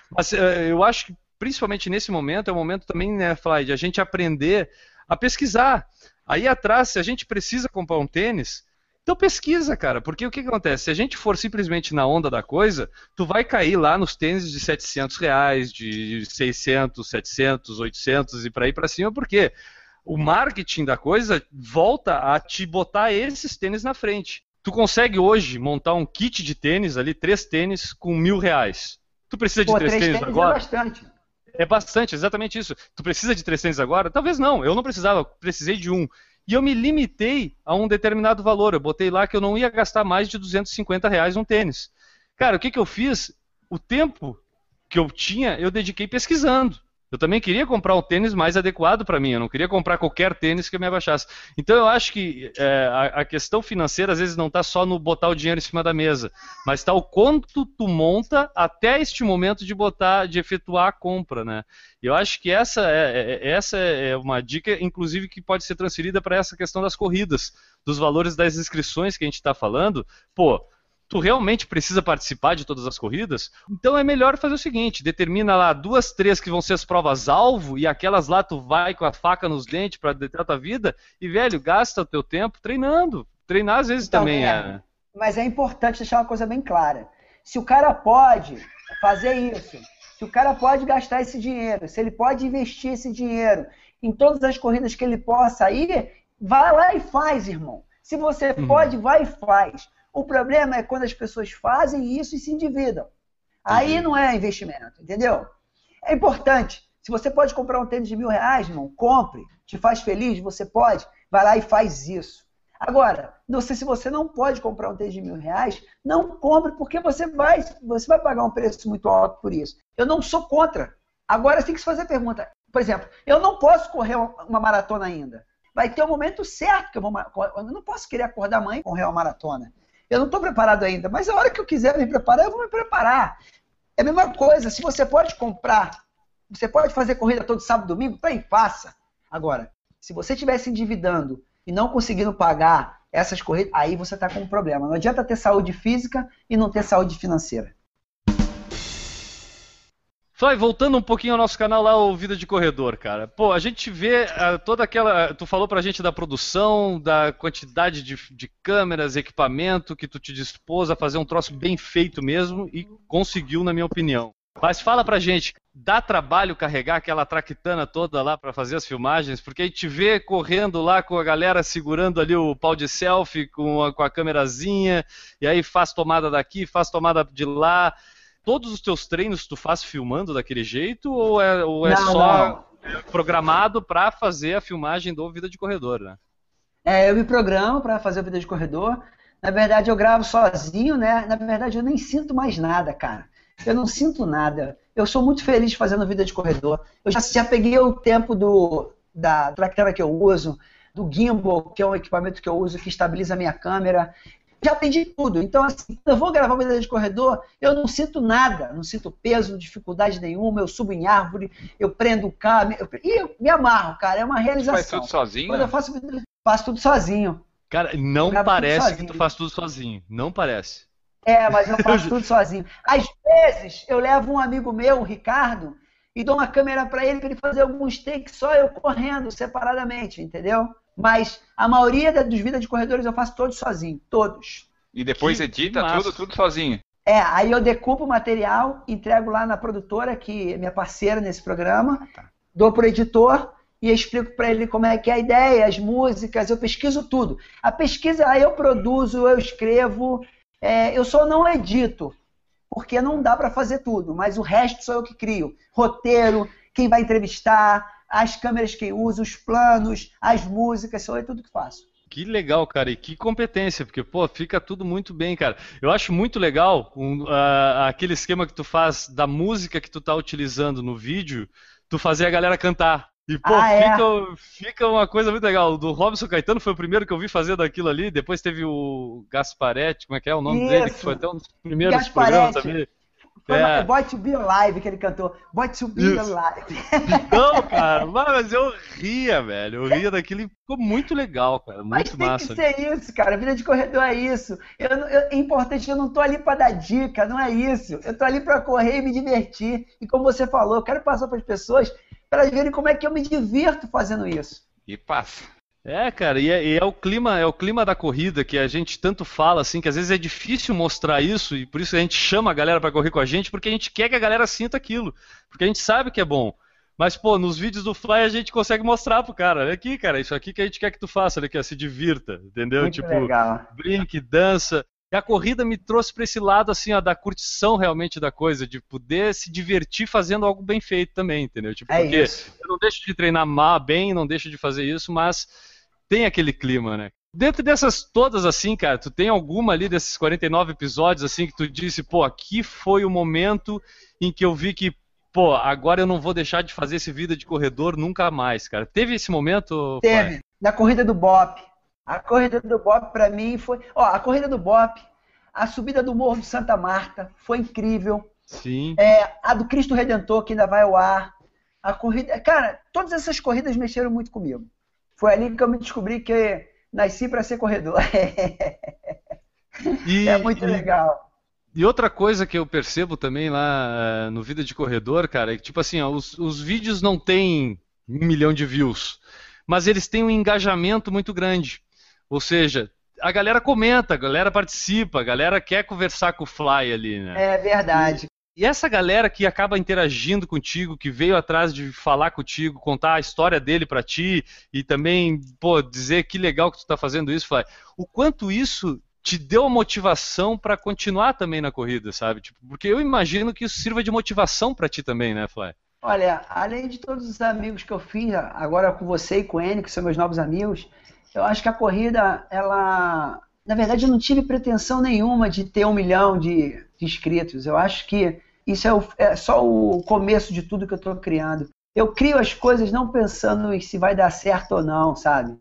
Mas eh, eu acho que principalmente nesse momento é o momento também, né, Fly, de a gente aprender a pesquisar. Aí atrás, se a gente precisa comprar um tênis, então pesquisa, cara, porque o que, acontece? Se a gente for simplesmente na onda da coisa, tu vai cair lá nos tênis de 700 reais, de 600, 700, 800 e para ir para cima, porque o marketing da coisa volta a te botar esses tênis na frente. Tu consegue hoje montar um kit de tênis ali, três tênis com mil reais. Tu precisa de Pô, três, três tênis, tênis é agora? É bastante. É bastante, exatamente isso. Tu precisa de 300 agora? Talvez não, eu não precisava, precisei de um. E eu me limitei a um determinado valor. Eu botei lá que eu não ia gastar mais de 250 reais num tênis. Cara, o que, que eu fiz? O tempo que eu tinha, eu dediquei pesquisando. Eu também queria comprar um tênis mais adequado para mim, eu não queria comprar qualquer tênis que me abaixasse. Então eu acho que é, a, a, questão financeira às vezes não está só no botar o dinheiro em cima da mesa, mas está o quanto tu monta até este momento de botar, de efetuar a compra, né? Eu acho que essa é, é essa é uma dica, inclusive, que pode ser transferida para essa questão das corridas, dos valores das inscrições que a gente está falando. Pô, tu realmente precisa participar de todas as corridas, então é melhor fazer o seguinte: determina lá duas, três que vão ser as provas alvo e aquelas lá tu vai com a faca nos dentes para deter a tua vida e velho, gasta o teu tempo treinando. Treinar às vezes então, também é, é. Mas é importante deixar uma coisa bem clara. Se o cara pode fazer isso, se o cara pode gastar esse dinheiro, se ele pode investir esse dinheiro em todas as corridas que ele possa ir, vai lá e faz, irmão. Se você uhum. pode, vai e faz. O problema é quando as pessoas fazem isso e se endividam. Aí não é investimento, entendeu? É importante. Se você pode comprar um tênis de mil reais, irmão, compre. Te faz feliz, você pode. Vai lá e faz isso. Agora, não sei se você não pode comprar um tênis de mil reais, não compre, porque você vai, você vai pagar um preço muito alto por isso. Eu não sou contra. Agora tem que se fazer a pergunta. Por exemplo, eu não posso correr uma maratona ainda. Vai ter o um momento certo que eu vou. Eu não posso querer acordar amanhã e correr uma maratona. Eu não estou preparado ainda, mas a hora que eu quiser me preparar, eu vou me preparar. É a mesma coisa, se você pode comprar, você pode fazer corrida todo sábado e domingo, bem, faça. Agora, se você estiver se endividando e não conseguindo pagar essas corridas, aí você está com um problema. Não adianta ter saúde física e não ter saúde financeira. Fly, voltando um pouquinho ao nosso canal lá, o Vida de Corredor, cara. Pô, a gente vê uh, toda aquela. Tu falou pra gente da produção, da quantidade de, de, câmeras, equipamento que tu te dispôs a fazer um troço bem feito mesmo e conseguiu, na minha opinião. Mas fala pra gente, dá trabalho carregar aquela traquitana toda lá para fazer as filmagens? Porque a gente vê correndo lá com a galera segurando ali o pau de selfie com a, com a câmerazinha, e aí faz tomada daqui, faz tomada de lá todos os teus treinos tu faz filmando daquele jeito ou é, ou é não, só não. programado para fazer a filmagem do Vida de Corredor, né? É, eu me programo para fazer o Vida de Corredor. Na verdade, eu gravo sozinho, né? Na verdade, eu nem sinto mais nada, cara. Eu não sinto nada. Eu sou muito feliz fazendo Vida de Corredor. Eu já, já peguei o tempo do, da tractera que eu uso, do gimbal, que é um equipamento que eu uso que estabiliza a minha câmera já atendi tudo. Então, assim, eu vou gravar uma medida de corredor, eu não sinto nada, não sinto peso, dificuldade nenhuma, eu subo em árvore, eu prendo o carro, eu, e eu me amarro, cara, é uma realização. Você faz tudo sozinho? Quando eu faço, faço tudo sozinho. Cara, não parece que tu faz tudo sozinho, não parece. É, mas eu faço tudo sozinho. Às vezes, eu levo um amigo meu, o Ricardo, e dou uma câmera para ele para ele fazer alguns takes só eu correndo separadamente, entendeu? Mas a maioria dos vídeos de corredores eu faço todos sozinho, todos. E depois que, edita que tudo, tudo sozinho. É, aí eu decupo o material, entrego lá na produtora, que é minha parceira nesse programa, tá. dou pro editor e explico para ele como é que é a ideia, as músicas, eu pesquiso tudo. A pesquisa aí eu produzo, eu escrevo, é, eu só não edito, porque não dá para fazer tudo, mas o resto sou eu que crio. Roteiro, quem vai entrevistar, as câmeras que uso, os planos, as músicas, sou eu tudo que faço. Que legal, cara, e que competência, porque, pô, fica tudo muito bem, cara. Eu acho muito legal um, uh, aquele esquema que tu faz da música que tu tá utilizando no vídeo, tu fazer a galera cantar. E, pô, ah, é? fica, fica, uma coisa muito legal. O do Robson Caetano foi o primeiro que eu vi fazer daquilo ali. Depois teve o Gasparetti, como é que é o nome Isso. dele? Que foi até um dos primeiros Gasparetti. programas também. Foi é. Boy to Be Alive que ele cantou. Boy to Be Isso. Alive. Não, cara, mas eu ria, velho. Eu ria daquilo e ficou muito legal, cara. Muito mas tem massa. que ser isso, cara. Vida de corredor é isso. Eu, eu, é importante, eu não tô ali para dar dica, não é isso. Eu tô ali para correr e me divertir. E como você falou, eu quero passar para as pessoas para verem como é que eu me divirto fazendo isso. E passa. É, cara, e é, e é, o clima, é o clima da corrida que a gente tanto fala, assim, que às vezes é difícil mostrar isso, e por isso a gente chama a galera para correr com a gente, porque a gente quer que a galera sinta aquilo, porque a gente sabe que é bom. Mas, pô, nos vídeos do Fly a gente consegue mostrar pro cara, olha aqui, cara, isso aqui que a gente quer que tu faça, olha aqui, ó, se divirta, entendeu? Muito tipo, legal. brinque, dança. E a corrida me trouxe para esse lado, assim, ó, da curtição realmente da coisa, de poder se divertir fazendo algo bem feito também, entendeu? Tipo, é porque isso. eu não deixo de treinar mal, bem, não deixo de fazer isso, mas tem aquele clima, né? Dentro dessas todas, assim, cara, tu tem alguma ali desses 49 episódios, assim, que tu disse, pô, aqui foi o momento em que eu vi que, pô, agora eu não vou deixar de fazer esse vida de corredor nunca mais, cara. Teve esse momento? Teve, pai? na corrida do Bop. A corrida do Bop, pra mim, foi. Ó, a corrida do Bop, a subida do Morro de Santa Marta, foi incrível. Sim. É, a do Cristo Redentor, que ainda vai ao ar. A corrida. Cara, todas essas corridas mexeram muito comigo. Foi ali que eu me descobri que nasci para ser corredor. E, é muito legal. E outra coisa que eu percebo também lá uh, no Vida de Corredor, cara, é que, tipo assim, ó, os, os vídeos não têm um milhão de views, mas eles têm um engajamento muito grande. Ou seja, a galera comenta, a galera participa, a galera quer conversar com o Fly ali, né? É verdade. E essa galera que acaba interagindo contigo, que veio atrás de falar contigo, contar a história dele para ti e também, pô, dizer que legal que tu tá fazendo isso, Fly. O quanto isso te deu a motivação para continuar também na corrida, sabe? Tipo, porque eu imagino que isso sirva de motivação para ti também, né, Fly? Olha, além de todos os amigos que eu fiz, agora com você e com N, que são meus novos amigos, eu acho que a corrida, ela. Na verdade, eu não tive pretensão nenhuma de ter um milhão de, de inscritos. Eu acho que isso é, o, é só o começo de tudo que eu estou criando. Eu crio as coisas não pensando em se vai dar certo ou não, sabe?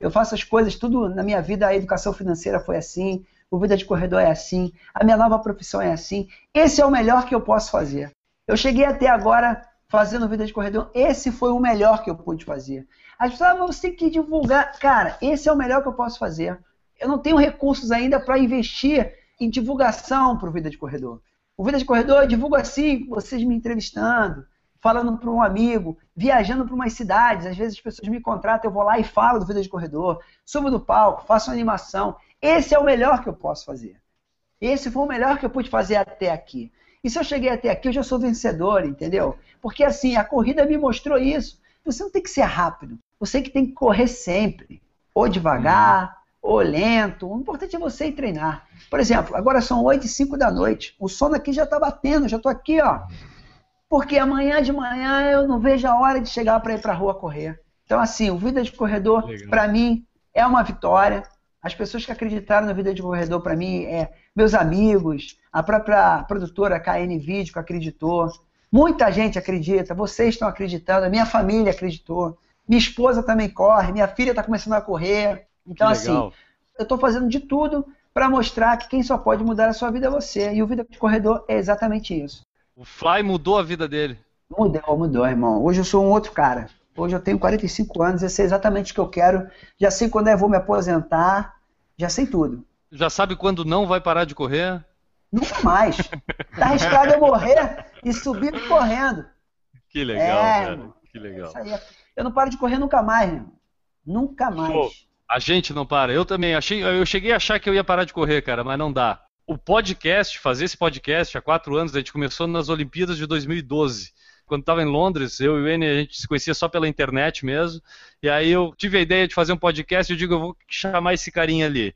Eu faço as coisas tudo na minha vida, a educação financeira foi assim, o Vida de Corredor é assim, a minha nova profissão é assim. Esse é o melhor que eu posso fazer. Eu cheguei até agora fazendo Vida de Corredor, esse foi o melhor que eu pude fazer. As pessoas, ah, mas você tem que divulgar. Cara, esse é o melhor que eu posso fazer. Eu não tenho recursos ainda para investir em divulgação para o Vida de Corredor. O Vida de Corredor eu divulgo assim, vocês me entrevistando, falando para um amigo, viajando para umas cidades. Às vezes as pessoas me contratam, eu vou lá e falo do Vida de Corredor, subo do palco, faço animação. Esse é o melhor que eu posso fazer. Esse foi o melhor que eu pude fazer até aqui. E se eu cheguei até aqui, eu já sou vencedor, entendeu? Porque assim, a corrida me mostrou isso. Você não tem que ser rápido. Você que tem que correr sempre. Ou devagar. Ou lento. O importante é você ir treinar. Por exemplo, agora são 8 e 5 da noite. O sono aqui já está batendo, já estou aqui, ó. Porque amanhã de manhã eu não vejo a hora de chegar para ir para a rua correr. Então, assim, o Vida de Corredor, para mim, é uma vitória. As pessoas que acreditaram no Vida de Corredor, para mim, é meus amigos, a própria produtora KN Vídeo que acreditou. Muita gente acredita, vocês estão acreditando, a minha família acreditou, minha esposa também corre, minha filha está começando a correr. Então, assim, eu estou fazendo de tudo para mostrar que quem só pode mudar a sua vida é você. E o Vida de Corredor é exatamente isso. O Fly mudou a vida dele. Mudou, mudou, irmão. Hoje eu sou um outro cara. Hoje eu tenho 45 anos, eu sei exatamente o que eu quero, já sei quando eu vou me aposentar, já sei tudo. Já sabe quando não vai parar de correr? Nunca mais. Tá arriscado eu morrer e subir correndo. Que legal, é, cara. Que legal. É, eu não paro de correr nunca mais, irmão. Nunca mais. Pô, a gente não para. Eu também achei, eu cheguei a achar que eu ia parar de correr, cara, mas não dá. O podcast, fazer esse podcast há quatro anos, a gente começou nas Olimpíadas de 2012 quando estava em Londres, eu e o N, a gente se conhecia só pela internet mesmo. E aí eu tive a ideia de fazer um podcast e eu digo, eu vou chamar esse carinha ali.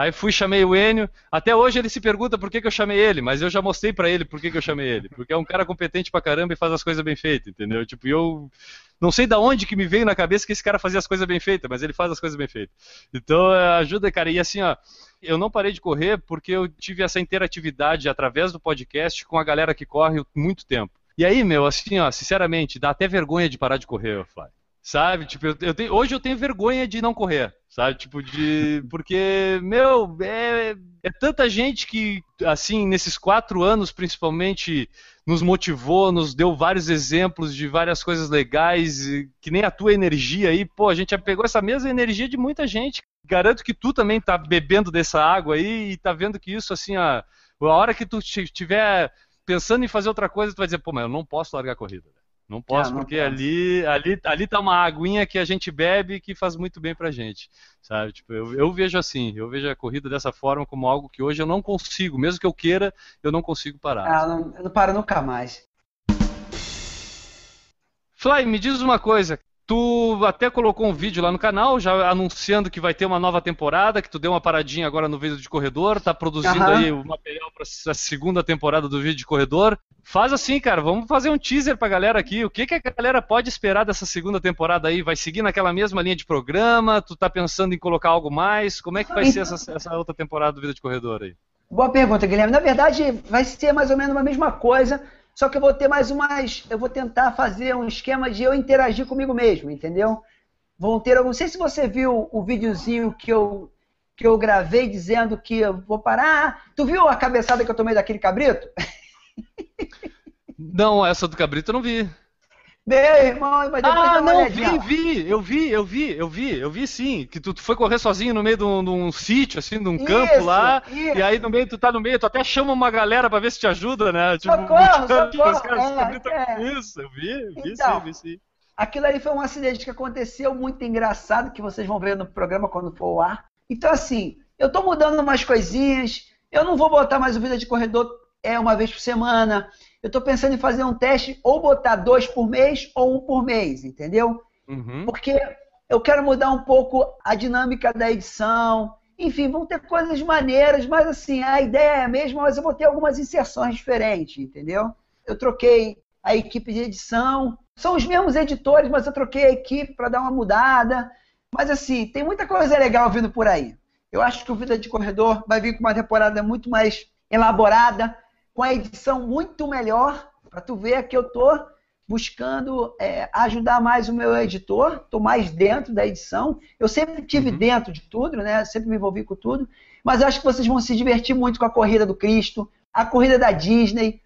Aí fui, chamei o Enio. Até hoje ele se pergunta por que, que eu chamei ele, mas eu já mostrei para ele por que, que eu chamei ele. Porque é um cara competente pra caramba e faz as coisas bem feitas, entendeu? Tipo, eu não sei da onde que me veio na cabeça que esse cara fazia as coisas bem feitas, mas ele faz as coisas bem feitas. Então, é, ajuda, cara. E assim, ó, eu não parei de correr porque eu tive essa interatividade através do podcast com a galera que corre muito tempo. E aí, meu, assim, ó, sinceramente, dá até vergonha de parar de correr, Fly. Sabe? Tipo, eu, eu tenho, hoje eu tenho vergonha de não correr, sabe? Tipo, de. Porque, meu, é, é tanta gente que, assim, nesses quatro anos, principalmente, nos motivou, nos deu vários exemplos de várias coisas legais, que nem a tua energia aí, pô, a gente já pegou essa mesma energia de muita gente. Garanto que tu também tá bebendo dessa água aí e tá vendo que isso, assim, a, a hora que tu estiver pensando em fazer outra coisa, tu vai dizer, pô, mas eu não posso largar a corrida. Não posso, ah, não porque posso. ali, ali, ali tá uma aguinha que a gente bebe que faz muito bem pra gente, sabe? Tipo, eu, eu vejo assim, eu vejo a corrida dessa forma como algo que hoje eu não consigo, mesmo que eu queira, eu não consigo parar. Ah, não, eu não paro nunca mais. Fly, me diz uma coisa, Tu até colocou um vídeo lá no canal, já anunciando que vai ter uma nova temporada, que tu deu uma paradinha agora no vídeo de corredor, tá produzindo uhum. aí o material para a segunda temporada do vídeo de corredor. Faz assim, cara, vamos fazer um teaser pra galera aqui. O que, que a galera pode esperar dessa segunda temporada aí? Vai seguir naquela mesma linha de programa? Tu tá pensando em colocar algo mais? Como é que vai ser essa, essa outra temporada do vídeo de corredor aí? Boa pergunta, Guilherme. Na verdade, vai ser mais ou menos a mesma coisa só que eu vou ter mais umas. Eu vou tentar fazer um esquema de eu interagir comigo mesmo, entendeu? Vão ter. Não sei se você viu o videozinho que eu, que eu gravei dizendo que eu vou parar. Tu viu a cabeçada que eu tomei daquele cabrito? Não, essa do cabrito eu não vi. Meu irmão, mas depois Ah, não, vi, vi, eu vi, eu vi, eu vi, eu vi sim. Que tu, tu foi correr sozinho no meio de um, de um sítio, assim, de um isso, campo lá. Isso. E aí no meio, tu tá no meio, tu até chama uma galera pra ver se te ajuda, né? Tipo, socorro, socorro. Os caras é, é. Isso, eu vi, vi então, sim, vi sim. Aquilo ali foi um acidente que aconteceu muito engraçado, que vocês vão ver no programa quando for ao ar. Então, assim, eu tô mudando umas coisinhas, eu não vou botar mais o Vida de Corredor é uma vez por semana eu estou pensando em fazer um teste ou botar dois por mês ou um por mês, entendeu? Uhum. Porque eu quero mudar um pouco a dinâmica da edição. Enfim, vão ter coisas maneiras, mas assim, a ideia é a mesma, mas eu vou ter algumas inserções diferentes, entendeu? Eu troquei a equipe de edição. São os mesmos editores, mas eu troquei a equipe para dar uma mudada. Mas assim, tem muita coisa legal vindo por aí. Eu acho que o Vida de Corredor vai vir com uma temporada muito mais elaborada, com a edição muito melhor, para tu ver que eu tô buscando é, ajudar mais o meu editor, estou mais dentro da edição. Eu sempre tive uhum. dentro de tudo, né? Sempre me envolvi com tudo. Mas acho que vocês vão se divertir muito com a corrida do Cristo, a corrida da Disney,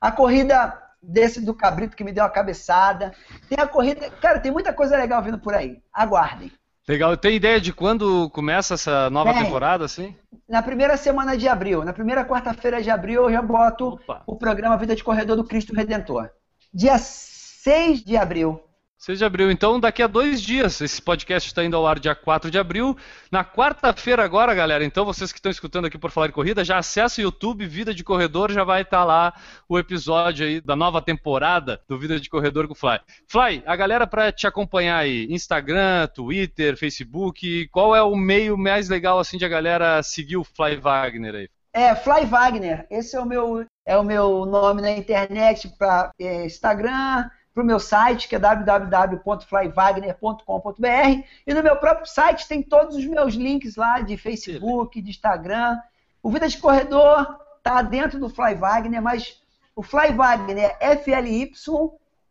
a corrida desse do Cabrito que me deu uma cabeçada. Tem a corrida. Cara, tem muita coisa legal vindo por aí. Aguardem. Legal. Tem ideia de quando começa essa nova tem. temporada, assim? Na primeira semana de abril. Na primeira quarta-feira de abril eu já boto Opa. o programa Vida de Corredor do Cristo Redentor. Dia 6 de abril. 6 de abril. Então, daqui a dois dias, esse podcast está indo ao ar dia 4 de abril. Na quarta-feira agora, galera, então vocês que estão escutando aqui por falar de corrida, já acessa o YouTube Vida de Corredor, já vai estar lá o episódio aí da nova temporada do Vida de Corredor com o Fly. Fly, a galera para te acompanhar aí, Instagram, Twitter, Facebook, qual é o meio mais legal assim de a galera seguir o Fly Wagner aí? É, Fly Wagner. Esse é o meu é o meu nome na internet para é, Instagram, para o meu site, que é www.flywagner.com.br. E no meu próprio site tem todos os meus links lá de Facebook, de Instagram. O Vida de Corredor está dentro do Fly Wagner, mas o Fly Wagner é FLY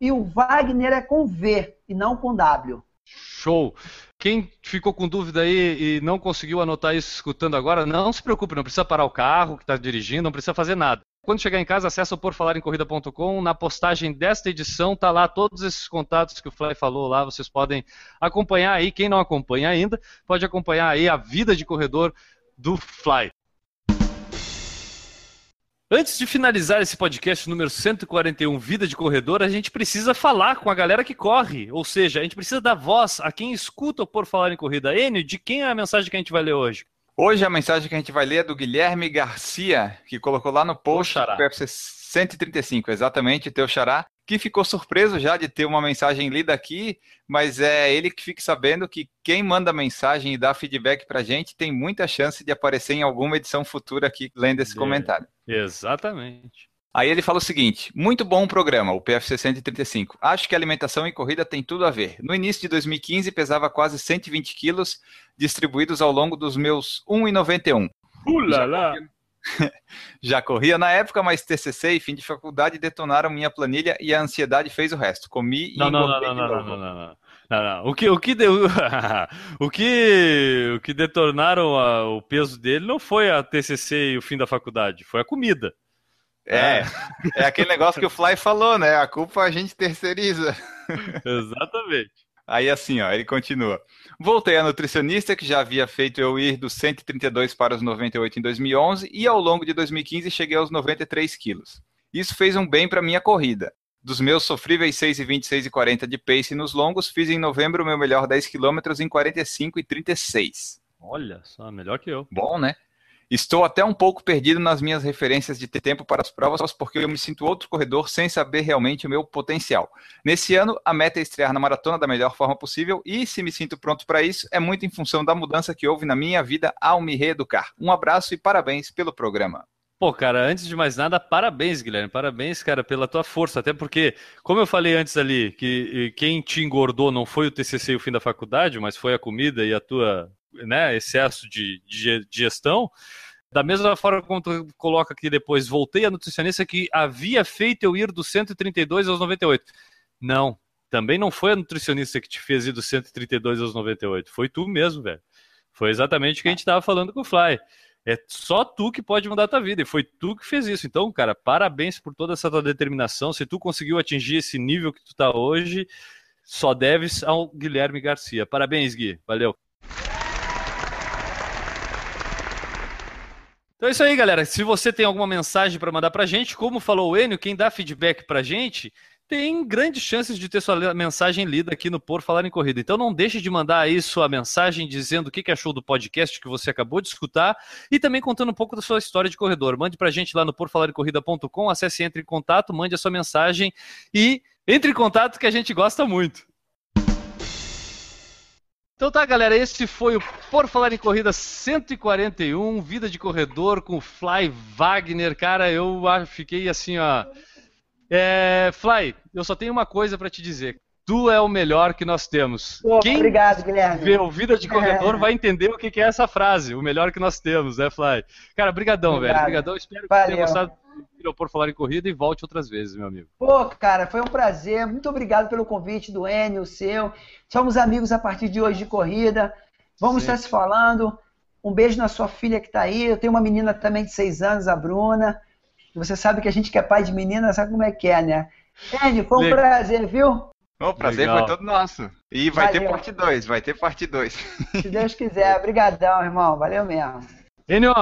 e o Wagner é com V e não com W. Show! Quem ficou com dúvida aí e não conseguiu anotar isso escutando agora, não se preocupe, não precisa parar o carro que está dirigindo, não precisa fazer nada. Quando chegar em casa, acessa o porfalarencorrida.com. Na postagem desta edição tá lá todos esses contatos que o Fly falou lá. Vocês podem acompanhar aí. Quem não acompanha ainda, pode acompanhar aí a vida de corredor do Fly. Antes de finalizar esse podcast número 141, Vida de Corredor, a gente precisa falar com a galera que corre. Ou seja, a gente precisa dar voz a quem escuta o Por Falar em Corrida. Enio, de quem é a mensagem que a gente vai ler hoje? Hoje a mensagem que a gente vai ler é do Guilherme Garcia, que colocou lá no post do UFC 135, exatamente, teu xará, que ficou surpreso já de ter uma mensagem lida aqui, mas é ele que fique sabendo que quem manda mensagem e dá feedback pra gente tem muita chance de aparecer em alguma edição futura aqui lendo esse é, comentário. Exatamente. Aí ele fala o seguinte: muito bom o programa, o PFC 135. Acho que alimentação e corrida tem tudo a ver. No início de 2015 pesava quase 120 quilos, distribuídos ao longo dos meus 1,91. Ulala! Já corria na época, mas TCC e fim de faculdade detonaram minha planilha e a ansiedade fez o resto. Comi e não, não, não, não, não, não, não, não, não, O que, o que, deu, o que, o que detonaram a, o peso dele não foi a TCC e o fim da faculdade, foi a comida. É, é aquele negócio que o Fly falou, né? A culpa a gente terceiriza. Exatamente. Aí assim, ó, ele continua. Voltei a nutricionista, que já havia feito eu ir dos 132 para os 98 em 2011, e ao longo de 2015 cheguei aos 93 quilos. Isso fez um bem para minha corrida. Dos meus sofríveis 6,20 6,40 de pace nos longos, fiz em novembro o meu melhor 10 km em 45 e 36. Olha só, melhor que eu. Bom, né? Estou até um pouco perdido nas minhas referências de ter tempo para as provas, porque eu me sinto outro corredor sem saber realmente o meu potencial. Nesse ano, a meta é estrear na maratona da melhor forma possível e, se me sinto pronto para isso, é muito em função da mudança que houve na minha vida ao me reeducar. Um abraço e parabéns pelo programa. Pô, cara, antes de mais nada, parabéns, Guilherme. Parabéns, cara, pela tua força. Até porque, como eu falei antes ali, que quem te engordou não foi o TCC e o fim da faculdade, mas foi a comida e a tua né, excesso de, de, gestão. Da mesma forma como tu coloca aqui depois, voltei a nutricionista que havia feito eu ir do 132 aos 98. Não, também não foi a nutricionista que te fez ir do 132 aos 98. Foi tu mesmo, velho. Foi exatamente o que a gente estava falando com o Fly. É só tu que pode mudar a tua vida. E foi tu que fez isso. Então, cara, parabéns por toda essa tua determinação. Se tu conseguiu atingir esse nível que tu tá hoje, só deves ao Guilherme Garcia. Parabéns, Gui. Valeu. Então é isso aí, galera. Se você tem alguma mensagem para mandar para a gente, como falou o Enio, quem dá feedback para a gente tem grandes chances de ter sua mensagem lida aqui no Por Falar em Corrida. Então não deixe de mandar aí sua mensagem dizendo o que achou do podcast que você acabou de escutar e também contando um pouco da sua história de corredor. Mande para a gente lá no porfalarencorrida.com, acesse Entre em Contato, mande a sua mensagem e entre em contato que a gente gosta muito. Então tá, galera, esse foi o Por Falar em Corrida 141, Vida de Corredor com o Fly Wagner. Cara, eu fiquei assim, ó. É, Fly, eu só tenho uma coisa para te dizer. Tu é o melhor que nós temos. Pô, Quem obrigado, Guilherme. vê o Vida de Corredor é. vai entender o que é essa frase, o melhor que nós temos, né, Fly? Cara, brigadão, obrigado. velho. Brigadão, espero que Valeu. tenha gostado confira o Por Falar em Corrida e volte outras vezes, meu amigo. Pô, cara, foi um prazer. Muito obrigado pelo convite do Enio, o seu. Somos amigos a partir de hoje de corrida. Vamos Sim. estar se falando. Um beijo na sua filha que está aí. Eu tenho uma menina também de seis anos, a Bruna. E Você sabe que a gente que é pai de menina sabe como é que é, né? Enio, foi um Legal. prazer, viu? O prazer Legal. foi todo nosso. E vai ter Valeu. parte 2, vai ter parte 2. Se Deus quiser. Obrigadão, irmão. Valeu mesmo. Enio,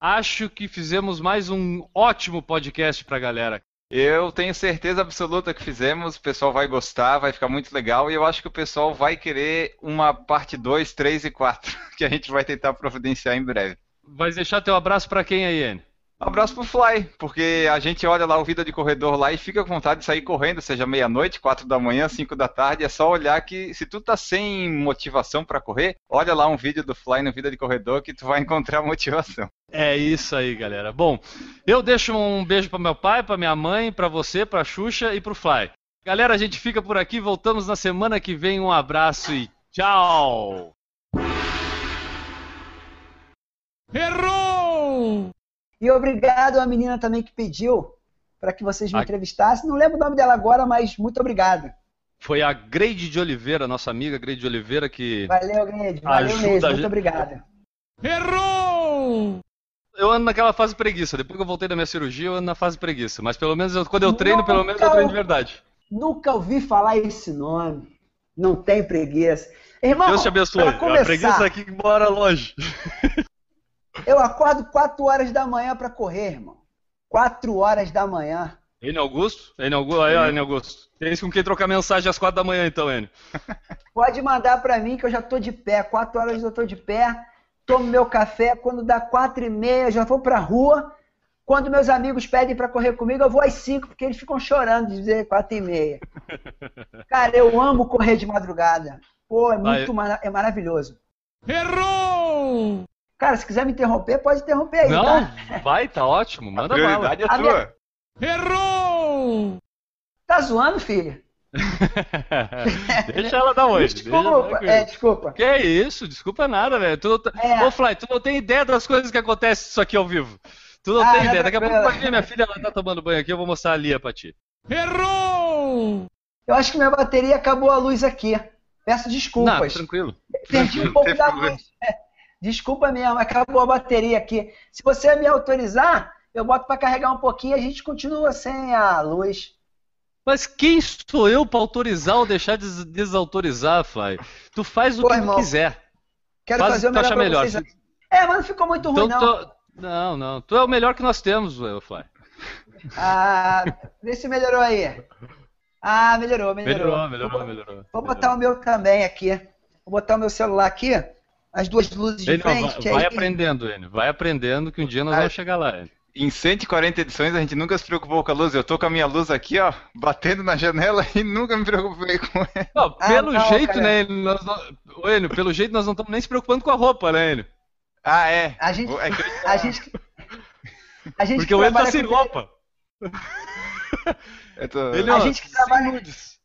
acho que fizemos mais um ótimo podcast pra galera. Eu tenho certeza absoluta que fizemos, o pessoal vai gostar, vai ficar muito legal e eu acho que o pessoal vai querer uma parte 2, 3 e 4, que a gente vai tentar providenciar em breve. Vai deixar teu abraço pra quem aí, Enio? Abraço pro Fly, porque a gente olha lá o Vida de Corredor lá e fica com vontade de sair correndo, seja meia-noite, quatro da manhã, cinco da tarde, é só olhar que se tu tá sem motivação pra correr, olha lá um vídeo do Fly no Vida de Corredor que tu vai encontrar motivação. É isso aí, galera. Bom, eu deixo um beijo para meu pai, para minha mãe, para você, para Xuxa e pro Fly. Galera, a gente fica por aqui, voltamos na semana que vem. Um abraço e tchau. Errou! E obrigado à menina também que pediu para que vocês me entrevistassem. Não lembro o nome dela agora, mas muito obrigado. Foi a Greide de Oliveira, nossa amiga Greide de Oliveira, que Valeu, Grande. Valeu Ajuda mesmo. Muito obrigado. Errou! eu ando naquela fase preguiça. Depois que eu voltei da minha cirurgia, eu ando na fase preguiça. Mas pelo menos eu- quando eu treino, pelo menos eu Nunca treino de verdade. Nunca ouvi falar esse nome. Não tem preguiça. Irmão, Deus te abençoe. começar, A preguiça aqui mora longe. Eu acordo 4 horas da manhã para correr, irmão. 4 horas da manhã. Enio Augusto? Enio Augusto? Aí, ó, Enio Augusto. Tens com quem trocar mensagem às quatro da manhã, então, Enio. Pode mandar para mim que eu já tô de pé. 4 horas eu tô de pé. Tomo meu café. Quando dá 4 e meia, eu já vou pra rua. Quando meus amigos pedem para correr comigo, eu vou às 5, porque eles ficam chorando de dizer 4 e meia. Cara, eu amo correr de madrugada. Pô, é muito Vai. mara- é maravilhoso. Errou! Cara, se quiser me interromper, pode interromper aí, Não, tá? vai, tá ótimo. A Manda bala. prioridade é A minha- tua. Errou! Tá zoando, filho? deixa ela dar deixa Desculpa, é, desculpa. Que isso, desculpa nada, velho. Tu não tá- É. Ô, Fly, tu não tem ideia das coisas que acontecem isso aqui ao vivo. Tu não Ah, tem não, ideia. Daqui a pouco vai ver minha filha, ela tá tomando banho aqui, eu vou mostrar a Lia pra ti. Errou! Eu acho que minha bateria acabou a luz aqui. Peço Não, desculpas. tranquilo. Perdi Tranquilo, um pouco não da luz. É, Desculpa mesmo, acabou a bateria aqui. Se você me autorizar, eu boto para carregar um pouquinho e a gente continua sem a luz. Mas quem sou eu pra autorizar ou deixar de des- desautorizar, Fly? Tu faz o Pô, que irmão, quiser. Quero Faz fazer o melhor melhor. vocês. É, mas não ficou muito ruim, Então, não. tu- Não, não. Tu é o melhor que nós temos, Fly. Ah, vê se melhorou aí. Ah, melhorou, melhorou. Melhorou, melhorou, melhorou. Vou botar o meu também aqui. Vou botar o meu celular aqui. As duas luzes de Enio, frente. vai, que vai aí- aprendendo, Enio. Vai aprendendo que um dia nós Ah, vamos chegar lá, Enio. Em 140 edições a gente nunca se preocupou com a luz. Eu tô com a minha luz aqui, ó, batendo na janela e nunca me preocupei com ela. Não, Ah, pelo não, jeito, cara. né, Enio, nós não... Ô, Enio, pelo jeito nós não estamos nem se preocupando com a roupa, né, Enio? Ah, é. A gente, É que- a gente, a gente Porque que o Enio tá trabalha sem com- roupa. tô- Ele, A ó, gente que sem trabalha- nudes.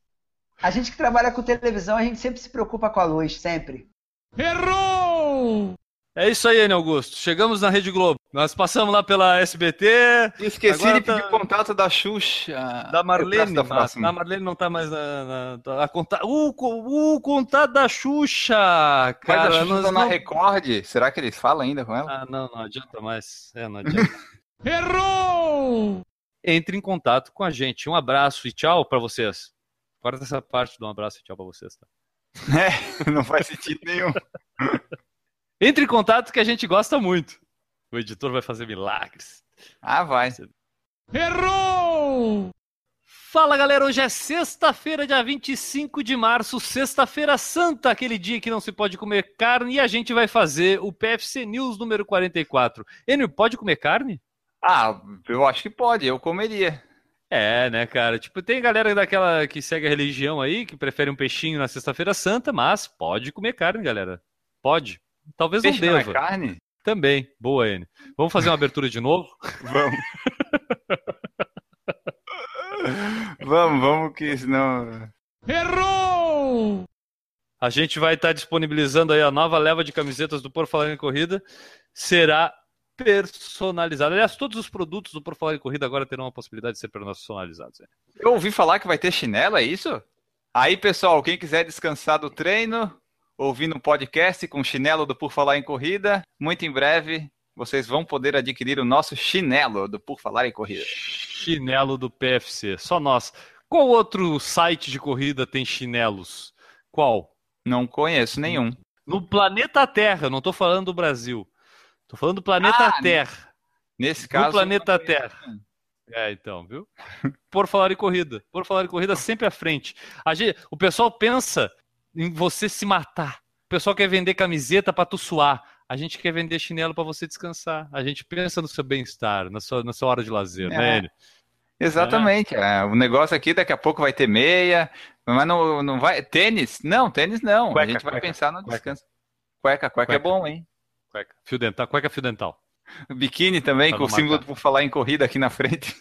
A gente que trabalha com televisão, a gente sempre se preocupa com a luz, sempre. Errou! É isso aí, Enio Augusto. Chegamos na Rede Globo. Nós passamos lá pela SBT, Esqueci Agora de pedir tá- o contato da Xuxa. da Marlene. peço da mas a Marlene não tá mais na. na- tá- a conta... o, co- o contato da Xuxa! Mas Cara, a Xuxa tá na não- Record. Será que eles falam ainda com ela? Ah, não, não adianta mais. É, não adianta. Errou! Entre em contato com a gente. Um abraço e tchau pra vocês. Corta essa parte do um abraço e tchau pra vocês, tá? É, não faz sentido nenhum. Entre em contato que a gente gosta muito. O editor vai fazer milagres. Ah, vai. Errou! Fala galera, hoje é sexta-feira, dia 25 de março, sexta-feira santa, aquele dia que não se pode comer carne, e a gente vai fazer o PFC News número 44. Enio, pode comer carne? Ah, eu acho que pode, eu comeria. É, né, cara? Tipo, tem galera daquela que segue a religião aí, que prefere um peixinho na sexta-feira santa, mas pode comer carne, galera. Pode. Talvez Peixe não não é deva. carne? Também. Boa, Enio. Vamos fazer uma abertura de novo? Vamos. vamos, vamos, que senão. Errou! A gente vai estar disponibilizando aí a nova leva de camisetas do Por Falar em Corrida. Será personalizado. Aliás, todos os produtos do Por Falar em Corrida agora terão a possibilidade de ser personalizados. Eu ouvi falar que vai ter chinelo, é isso? Aí, pessoal, quem quiser descansar do treino, ouvindo um podcast com chinelo do Por Falar em Corrida, muito em breve vocês vão poder adquirir o nosso chinelo do Por Falar em Corrida. Chinelo do PFC, só nós. Qual outro site de corrida tem chinelos? Qual? Não conheço nenhum. No planeta Terra, não estou falando do Brasil. Estou falando do planeta Ah, Terra. Nesse caso. No planeta. Terra. É, então, viu? Por falar em corrida. Por falar em corrida sempre à frente. Gente- o pessoal pensa em você se matar. O pessoal quer vender camiseta para tu suar. A gente quer vender chinelo para você descansar. A gente pensa no seu bem-estar, na sua, na sua hora de lazer, É. né? Exatamente. é, o negócio aqui daqui a pouco vai ter meia, mas não, não vai. Tênis? Não, tênis não. Cueca, a gente vai cueca, pensar no cueca. descanso. Cueca, cueca, é bom, hein? Cueca. Fio dental, cueca fio dental. Biquíni também, Pra com o símbolo por falar em corrida aqui na frente.